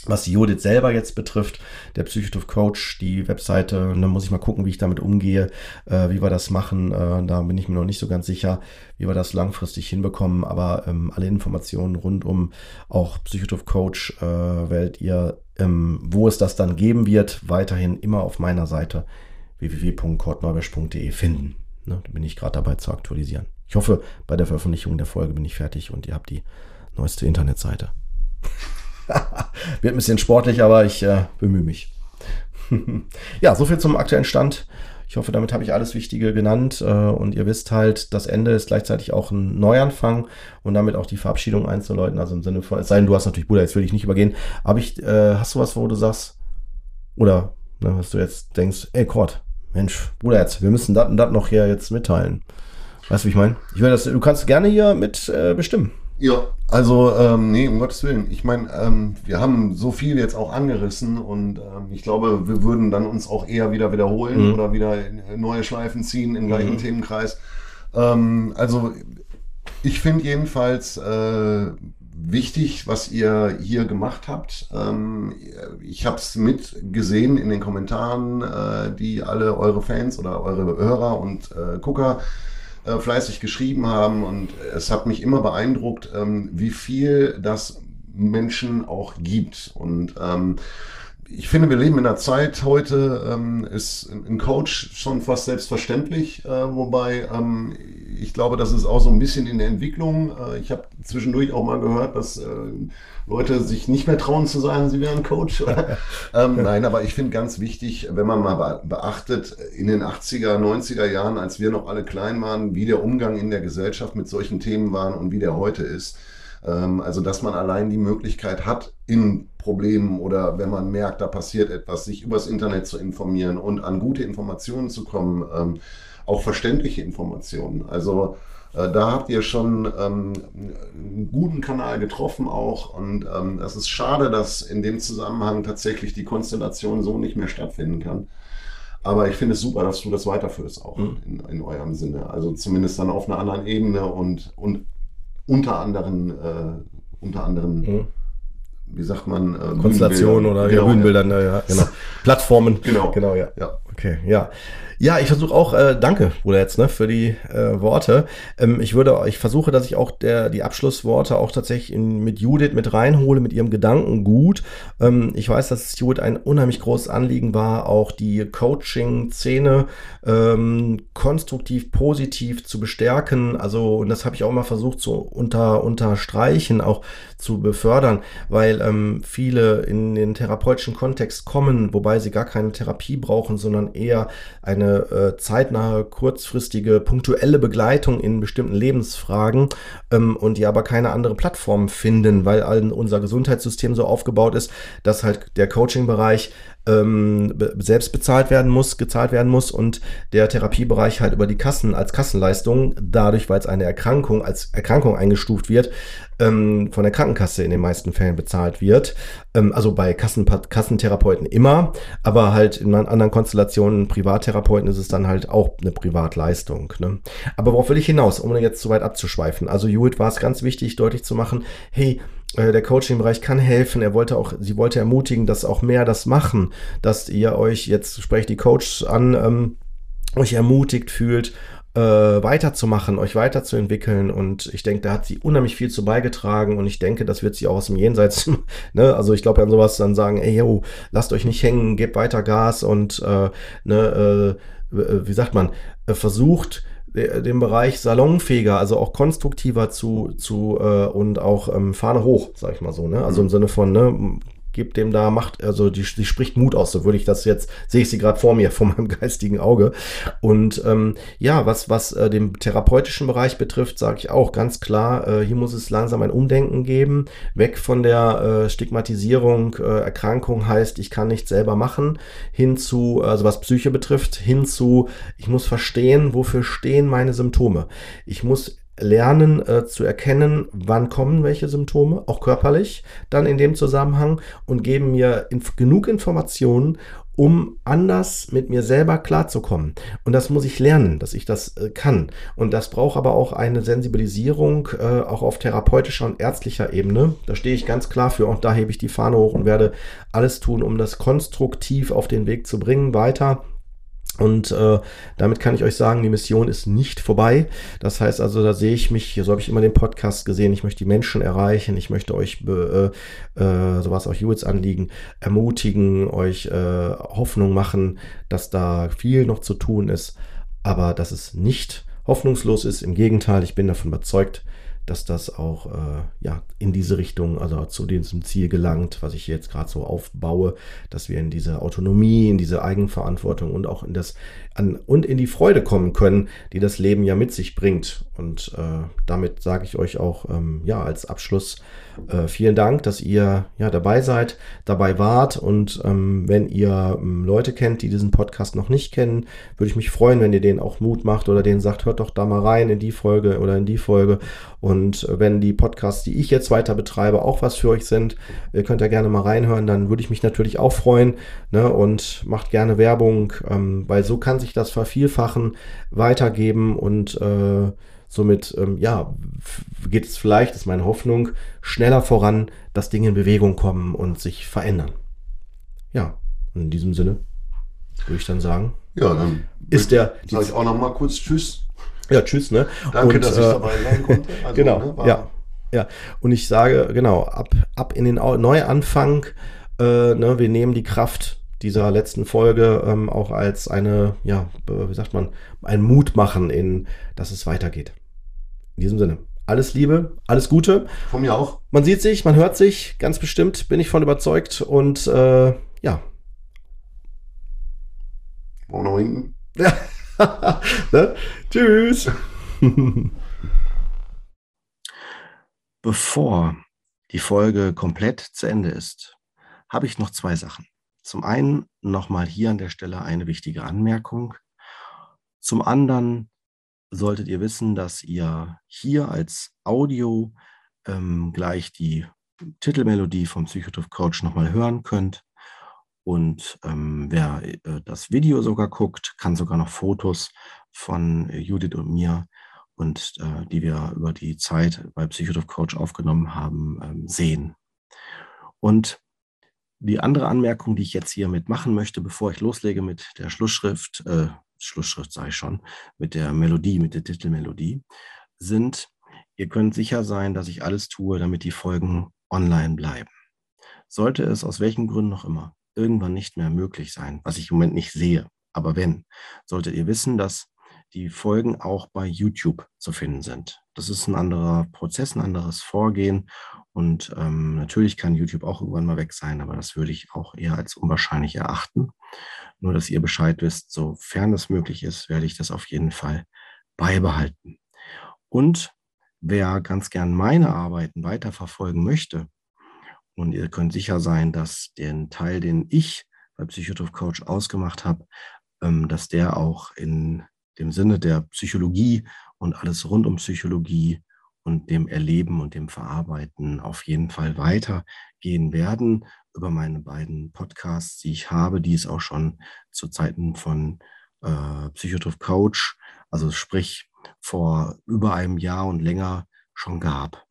Was Judith selber jetzt betrifft, der Psychotroph Coach, die Webseite, dann muss ich mal gucken, wie ich damit umgehe, äh, wie wir das machen. Äh, da bin ich mir noch nicht so ganz sicher, wie wir das langfristig hinbekommen. Aber ähm, alle Informationen rund um auch Psychotroph Coach äh, werdet ihr, ähm, wo es das dann geben wird, weiterhin immer auf meiner Seite www.kortneubesch.de finden. Ne, da bin ich gerade dabei zu aktualisieren. Ich hoffe, bei der Veröffentlichung der Folge bin ich fertig und ihr habt die neueste Internetseite. Wird ein bisschen sportlich, aber ich äh, bemühe mich. ja, soviel zum aktuellen Stand. Ich hoffe, damit habe ich alles Wichtige genannt äh, und ihr wisst halt, das Ende ist gleichzeitig auch ein Neuanfang und damit auch die Verabschiedung einzuläuten. Also im Sinne von, es sei denn, du hast natürlich, Bruder, jetzt will ich nicht übergehen, aber ich, äh, hast du was, wo du sagst, oder ne, was du jetzt denkst, ey Kurt, Mensch, Bruder, jetzt, wir müssen das und das noch hier jetzt mitteilen. Weißt du, wie ich meine? Ich will das, du kannst gerne hier mit äh, bestimmen. Ja, also ähm, nee, um Gottes Willen. Ich meine, ähm, wir haben so viel jetzt auch angerissen und ähm, ich glaube, wir würden dann uns auch eher wieder wiederholen mhm. oder wieder neue Schleifen ziehen im gleichen mhm. Themenkreis. Ähm, also ich finde jedenfalls äh, wichtig, was ihr hier gemacht habt. Ähm, ich habe es mitgesehen in den Kommentaren, äh, die alle eure Fans oder eure Hörer und äh, Gucker äh, fleißig geschrieben haben. Und es hat mich immer beeindruckt, ähm, wie viel das Menschen auch gibt. Und ähm, ich finde, wir leben in einer Zeit heute, ist ein Coach schon fast selbstverständlich, wobei ich glaube, das ist auch so ein bisschen in der Entwicklung. Äh, ich habe zwischendurch auch mal gehört, dass äh, Leute sich nicht mehr trauen zu sagen, sie wären Coach. ähm, nein, aber ich finde ganz wichtig, wenn man mal beachtet, in den 80er, 90er Jahren, als wir noch alle klein waren, wie der Umgang in der Gesellschaft mit solchen Themen war und wie der heute ist. Ähm, also, dass man allein die Möglichkeit hat, in Problemen oder wenn man merkt, da passiert etwas, sich übers Internet zu informieren und an gute Informationen zu kommen, ähm, auch verständliche Informationen. Also, äh, da habt ihr schon ähm, einen guten Kanal getroffen auch und ähm, es ist schade, dass in dem Zusammenhang tatsächlich die Konstellation so nicht mehr stattfinden kann. Aber ich finde es super, dass du das weiterführst auch mhm. in, in, eurem Sinne. Also zumindest dann auf einer anderen Ebene und, und unter anderen, äh, unter anderen mhm. wie sagt man, äh, Konstellationen oder genau, ja, Bühnenbildern, ja, ja, genau. Plattformen. Genau. Genau, ja. ja. Okay, ja. Ja, ich versuche auch, äh, danke, Bruder, jetzt, ne, für die äh, Worte. Ähm, ich würde, ich versuche, dass ich auch der, die Abschlussworte auch tatsächlich in, mit Judith mit reinhole, mit ihrem Gedankengut. Ähm, ich weiß, dass Judith ein unheimlich großes Anliegen war, auch die Coaching-Szene ähm, konstruktiv, positiv zu bestärken. Also, und das habe ich auch mal versucht zu unter, unterstreichen, auch zu befördern, weil ähm, viele in den therapeutischen Kontext kommen, wobei sie gar keine Therapie brauchen, sondern eher eine eine äh, zeitnahe, kurzfristige, punktuelle Begleitung in bestimmten Lebensfragen ähm, und die aber keine andere Plattform finden, weil unser Gesundheitssystem so aufgebaut ist, dass halt der Coaching-Bereich ähm, selbst bezahlt werden muss, gezahlt werden muss und der Therapiebereich halt über die Kassen als Kassenleistung, dadurch, weil es eine Erkrankung als Erkrankung eingestuft wird, ähm, von der Krankenkasse in den meisten Fällen bezahlt wird. Ähm, also bei Kassen, Kassentherapeuten immer, aber halt in anderen Konstellationen, Privattherapeuten ist es dann halt auch eine Privatleistung. Ne? Aber worauf will ich hinaus, ohne jetzt zu weit abzuschweifen? Also Hewitt war es ganz wichtig, deutlich zu machen, hey, der Coaching-Bereich kann helfen. Er wollte auch, sie wollte ermutigen, dass auch mehr das machen, dass ihr euch, jetzt sprecht die Coaches an, ähm, euch ermutigt fühlt, äh, weiterzumachen, euch weiterzuentwickeln. Und ich denke, da hat sie unheimlich viel zu beigetragen und ich denke, das wird sie auch aus dem Jenseits, ne, also ich glaube an sowas dann sagen, ey, yo, lasst euch nicht hängen, gebt weiter Gas und äh, ne, äh, wie sagt man, äh, versucht, den Bereich salonfähiger, also auch konstruktiver zu, zu äh, und auch ähm, Fahne hoch, sag ich mal so, ne? Also im mhm. Sinne von, ne, gibt dem da Macht, also die, die spricht Mut aus, so würde ich das jetzt, sehe ich sie gerade vor mir, vor meinem geistigen Auge. Und ähm, ja, was, was äh, den therapeutischen Bereich betrifft, sage ich auch ganz klar, äh, hier muss es langsam ein Umdenken geben, weg von der äh, Stigmatisierung, äh, Erkrankung heißt, ich kann nichts selber machen, hin zu, also was Psyche betrifft, hin zu, ich muss verstehen, wofür stehen meine Symptome. Ich muss lernen äh, zu erkennen, wann kommen welche Symptome, auch körperlich, dann in dem Zusammenhang und geben mir inf genug Informationen, um anders mit mir selber klarzukommen. Und das muss ich lernen, dass ich das äh, kann. Und das braucht aber auch eine Sensibilisierung, äh, auch auf therapeutischer und ärztlicher Ebene. Da stehe ich ganz klar für und da hebe ich die Fahne hoch und werde alles tun, um das konstruktiv auf den Weg zu bringen, weiter und äh, damit kann ich euch sagen, die Mission ist nicht vorbei. Das heißt also, da sehe ich mich, so habe ich immer den Podcast gesehen, ich möchte die Menschen erreichen, ich möchte euch, äh, äh, sowas auch Jules anliegen, ermutigen, euch äh, Hoffnung machen, dass da viel noch zu tun ist, aber dass es nicht hoffnungslos ist. Im Gegenteil, ich bin davon überzeugt, dass das auch äh, ja, in diese Richtung, also zu diesem Ziel gelangt, was ich jetzt gerade so aufbaue, dass wir in diese Autonomie, in diese Eigenverantwortung und auch in das an, und in die Freude kommen können, die das Leben ja mit sich bringt. Und äh, damit sage ich euch auch ähm, ja als Abschluss äh, vielen Dank, dass ihr ja dabei seid, dabei wart. Und ähm, wenn ihr ähm, Leute kennt, die diesen Podcast noch nicht kennen, würde ich mich freuen, wenn ihr denen auch Mut macht oder denen sagt, hört doch da mal rein in die Folge oder in die Folge. Und äh, wenn die Podcasts, die ich jetzt weiter betreibe, auch was für euch sind, ihr könnt ja gerne mal reinhören, dann würde ich mich natürlich auch freuen. Ne? Und macht gerne Werbung, ähm, weil so kann sich das vervielfachen, weitergeben und äh, somit, ähm, ja, geht es vielleicht, ist meine Hoffnung, schneller voran, dass Dinge in Bewegung kommen und sich verändern. Ja, in diesem Sinne würde ich dann sagen. Ja, dann ist der. Sag ich auch noch mal kurz Tschüss. Ja, Tschüss, ne? Danke, und, dass ich äh, dabei sein konnte. Also, genau, ne, ja. Ja, und ich sage, genau, ab, ab in den Neuanfang, äh, ne, wir nehmen die Kraft dieser letzten Folge ähm, auch als eine, ja, wie sagt man, ein Mut machen, in, dass es weitergeht. In diesem Sinne, alles Liebe, alles Gute. Von mir auch. Man sieht sich, man hört sich, ganz bestimmt, bin ich von überzeugt. Und äh, ja. Wollen wir noch hinten? Ja. ne? Tschüss. Bevor die Folge komplett zu Ende ist, habe ich noch zwei Sachen. Zum einen nochmal hier an der Stelle eine wichtige Anmerkung. Zum anderen solltet ihr wissen, dass ihr hier als Audio ähm, gleich die Titelmelodie vom Psychotrof Coach nochmal hören könnt. Und ähm, wer äh, das Video sogar guckt, kann sogar noch Fotos von äh, Judith und mir und äh, die wir über die Zeit bei Psychotrof Coach aufgenommen haben, ähm, sehen. Und die andere Anmerkung, die ich jetzt hiermit machen möchte, bevor ich loslege mit der Schlussschrift, äh, Schlussschrift ich schon, mit der Melodie, mit der Titelmelodie, sind, ihr könnt sicher sein, dass ich alles tue, damit die Folgen online bleiben. Sollte es aus welchen Gründen noch immer irgendwann nicht mehr möglich sein, was ich im Moment nicht sehe, aber wenn, solltet ihr wissen, dass die Folgen auch bei YouTube zu finden sind. Das ist ein anderer Prozess, ein anderes Vorgehen. Und ähm, natürlich kann YouTube auch irgendwann mal weg sein, aber das würde ich auch eher als unwahrscheinlich erachten. Nur, dass ihr Bescheid wisst, sofern das möglich ist, werde ich das auf jeden Fall beibehalten. Und wer ganz gern meine Arbeiten weiterverfolgen möchte, und ihr könnt sicher sein, dass den Teil, den ich bei Psychotrof Coach ausgemacht habe, ähm, dass der auch in dem Sinne der Psychologie und alles rund um Psychologie und dem Erleben und dem Verarbeiten auf jeden Fall weitergehen werden über meine beiden Podcasts, die ich habe, die es auch schon zu Zeiten von äh, Psychotrof Coach, also sprich vor über einem Jahr und länger schon gab.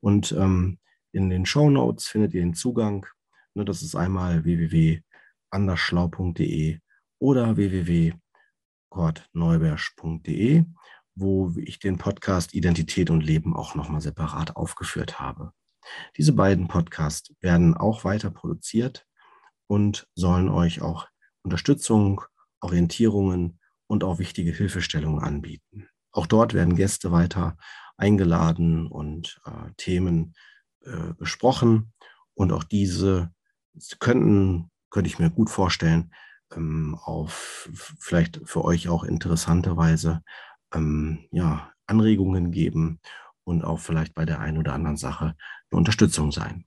Und ähm, in den Show Notes findet ihr den Zugang. Ne, das ist einmal www.andersschlau.de oder www kurtneubersch.de, wo ich den Podcast Identität und Leben auch nochmal separat aufgeführt habe. Diese beiden Podcasts werden auch weiter produziert und sollen euch auch Unterstützung, Orientierungen und auch wichtige Hilfestellungen anbieten. Auch dort werden Gäste weiter eingeladen und äh, Themen äh, besprochen. Und auch diese könnten, könnte ich mir gut vorstellen, ähm, auf vielleicht für euch auch interessante Weise ähm, ja, Anregungen geben und auch vielleicht bei der einen oder anderen Sache eine Unterstützung sein.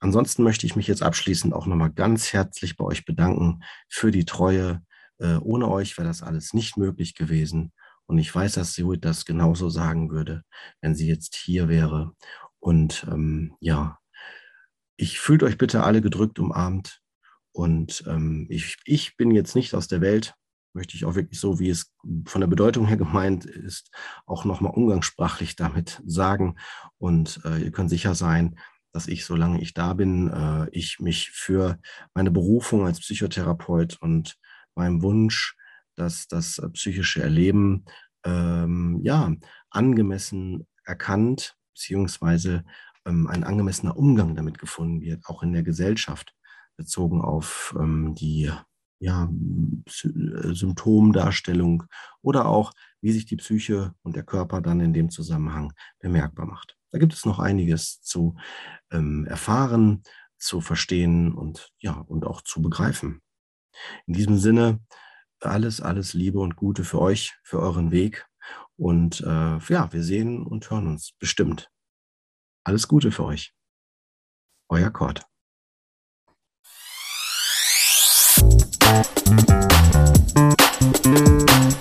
Ansonsten möchte ich mich jetzt abschließend auch nochmal ganz herzlich bei euch bedanken für die Treue. Äh, ohne euch wäre das alles nicht möglich gewesen. Und ich weiß, dass Judith das genauso sagen würde, wenn sie jetzt hier wäre. Und ähm, ja, ich fühlt euch bitte alle gedrückt umarmt. Und ähm, ich, ich bin jetzt nicht aus der Welt, möchte ich auch wirklich so, wie es von der Bedeutung her gemeint ist, auch nochmal umgangssprachlich damit sagen. Und äh, ihr könnt sicher sein, dass ich, solange ich da bin, äh, ich mich für meine Berufung als Psychotherapeut und meinem Wunsch, dass das äh, psychische Erleben ähm, ja angemessen erkannt beziehungsweise ähm, ein angemessener Umgang damit gefunden wird, auch in der Gesellschaft bezogen auf ähm, die ja, äh, Symptomdarstellung oder auch, wie sich die Psyche und der Körper dann in dem Zusammenhang bemerkbar macht. Da gibt es noch einiges zu ähm, erfahren, zu verstehen und ja, und auch zu begreifen. In diesem Sinne, alles, alles Liebe und Gute für euch, für euren Weg. Und äh, ja, wir sehen und hören uns bestimmt. Alles Gute für euch. Euer Kurt. Thank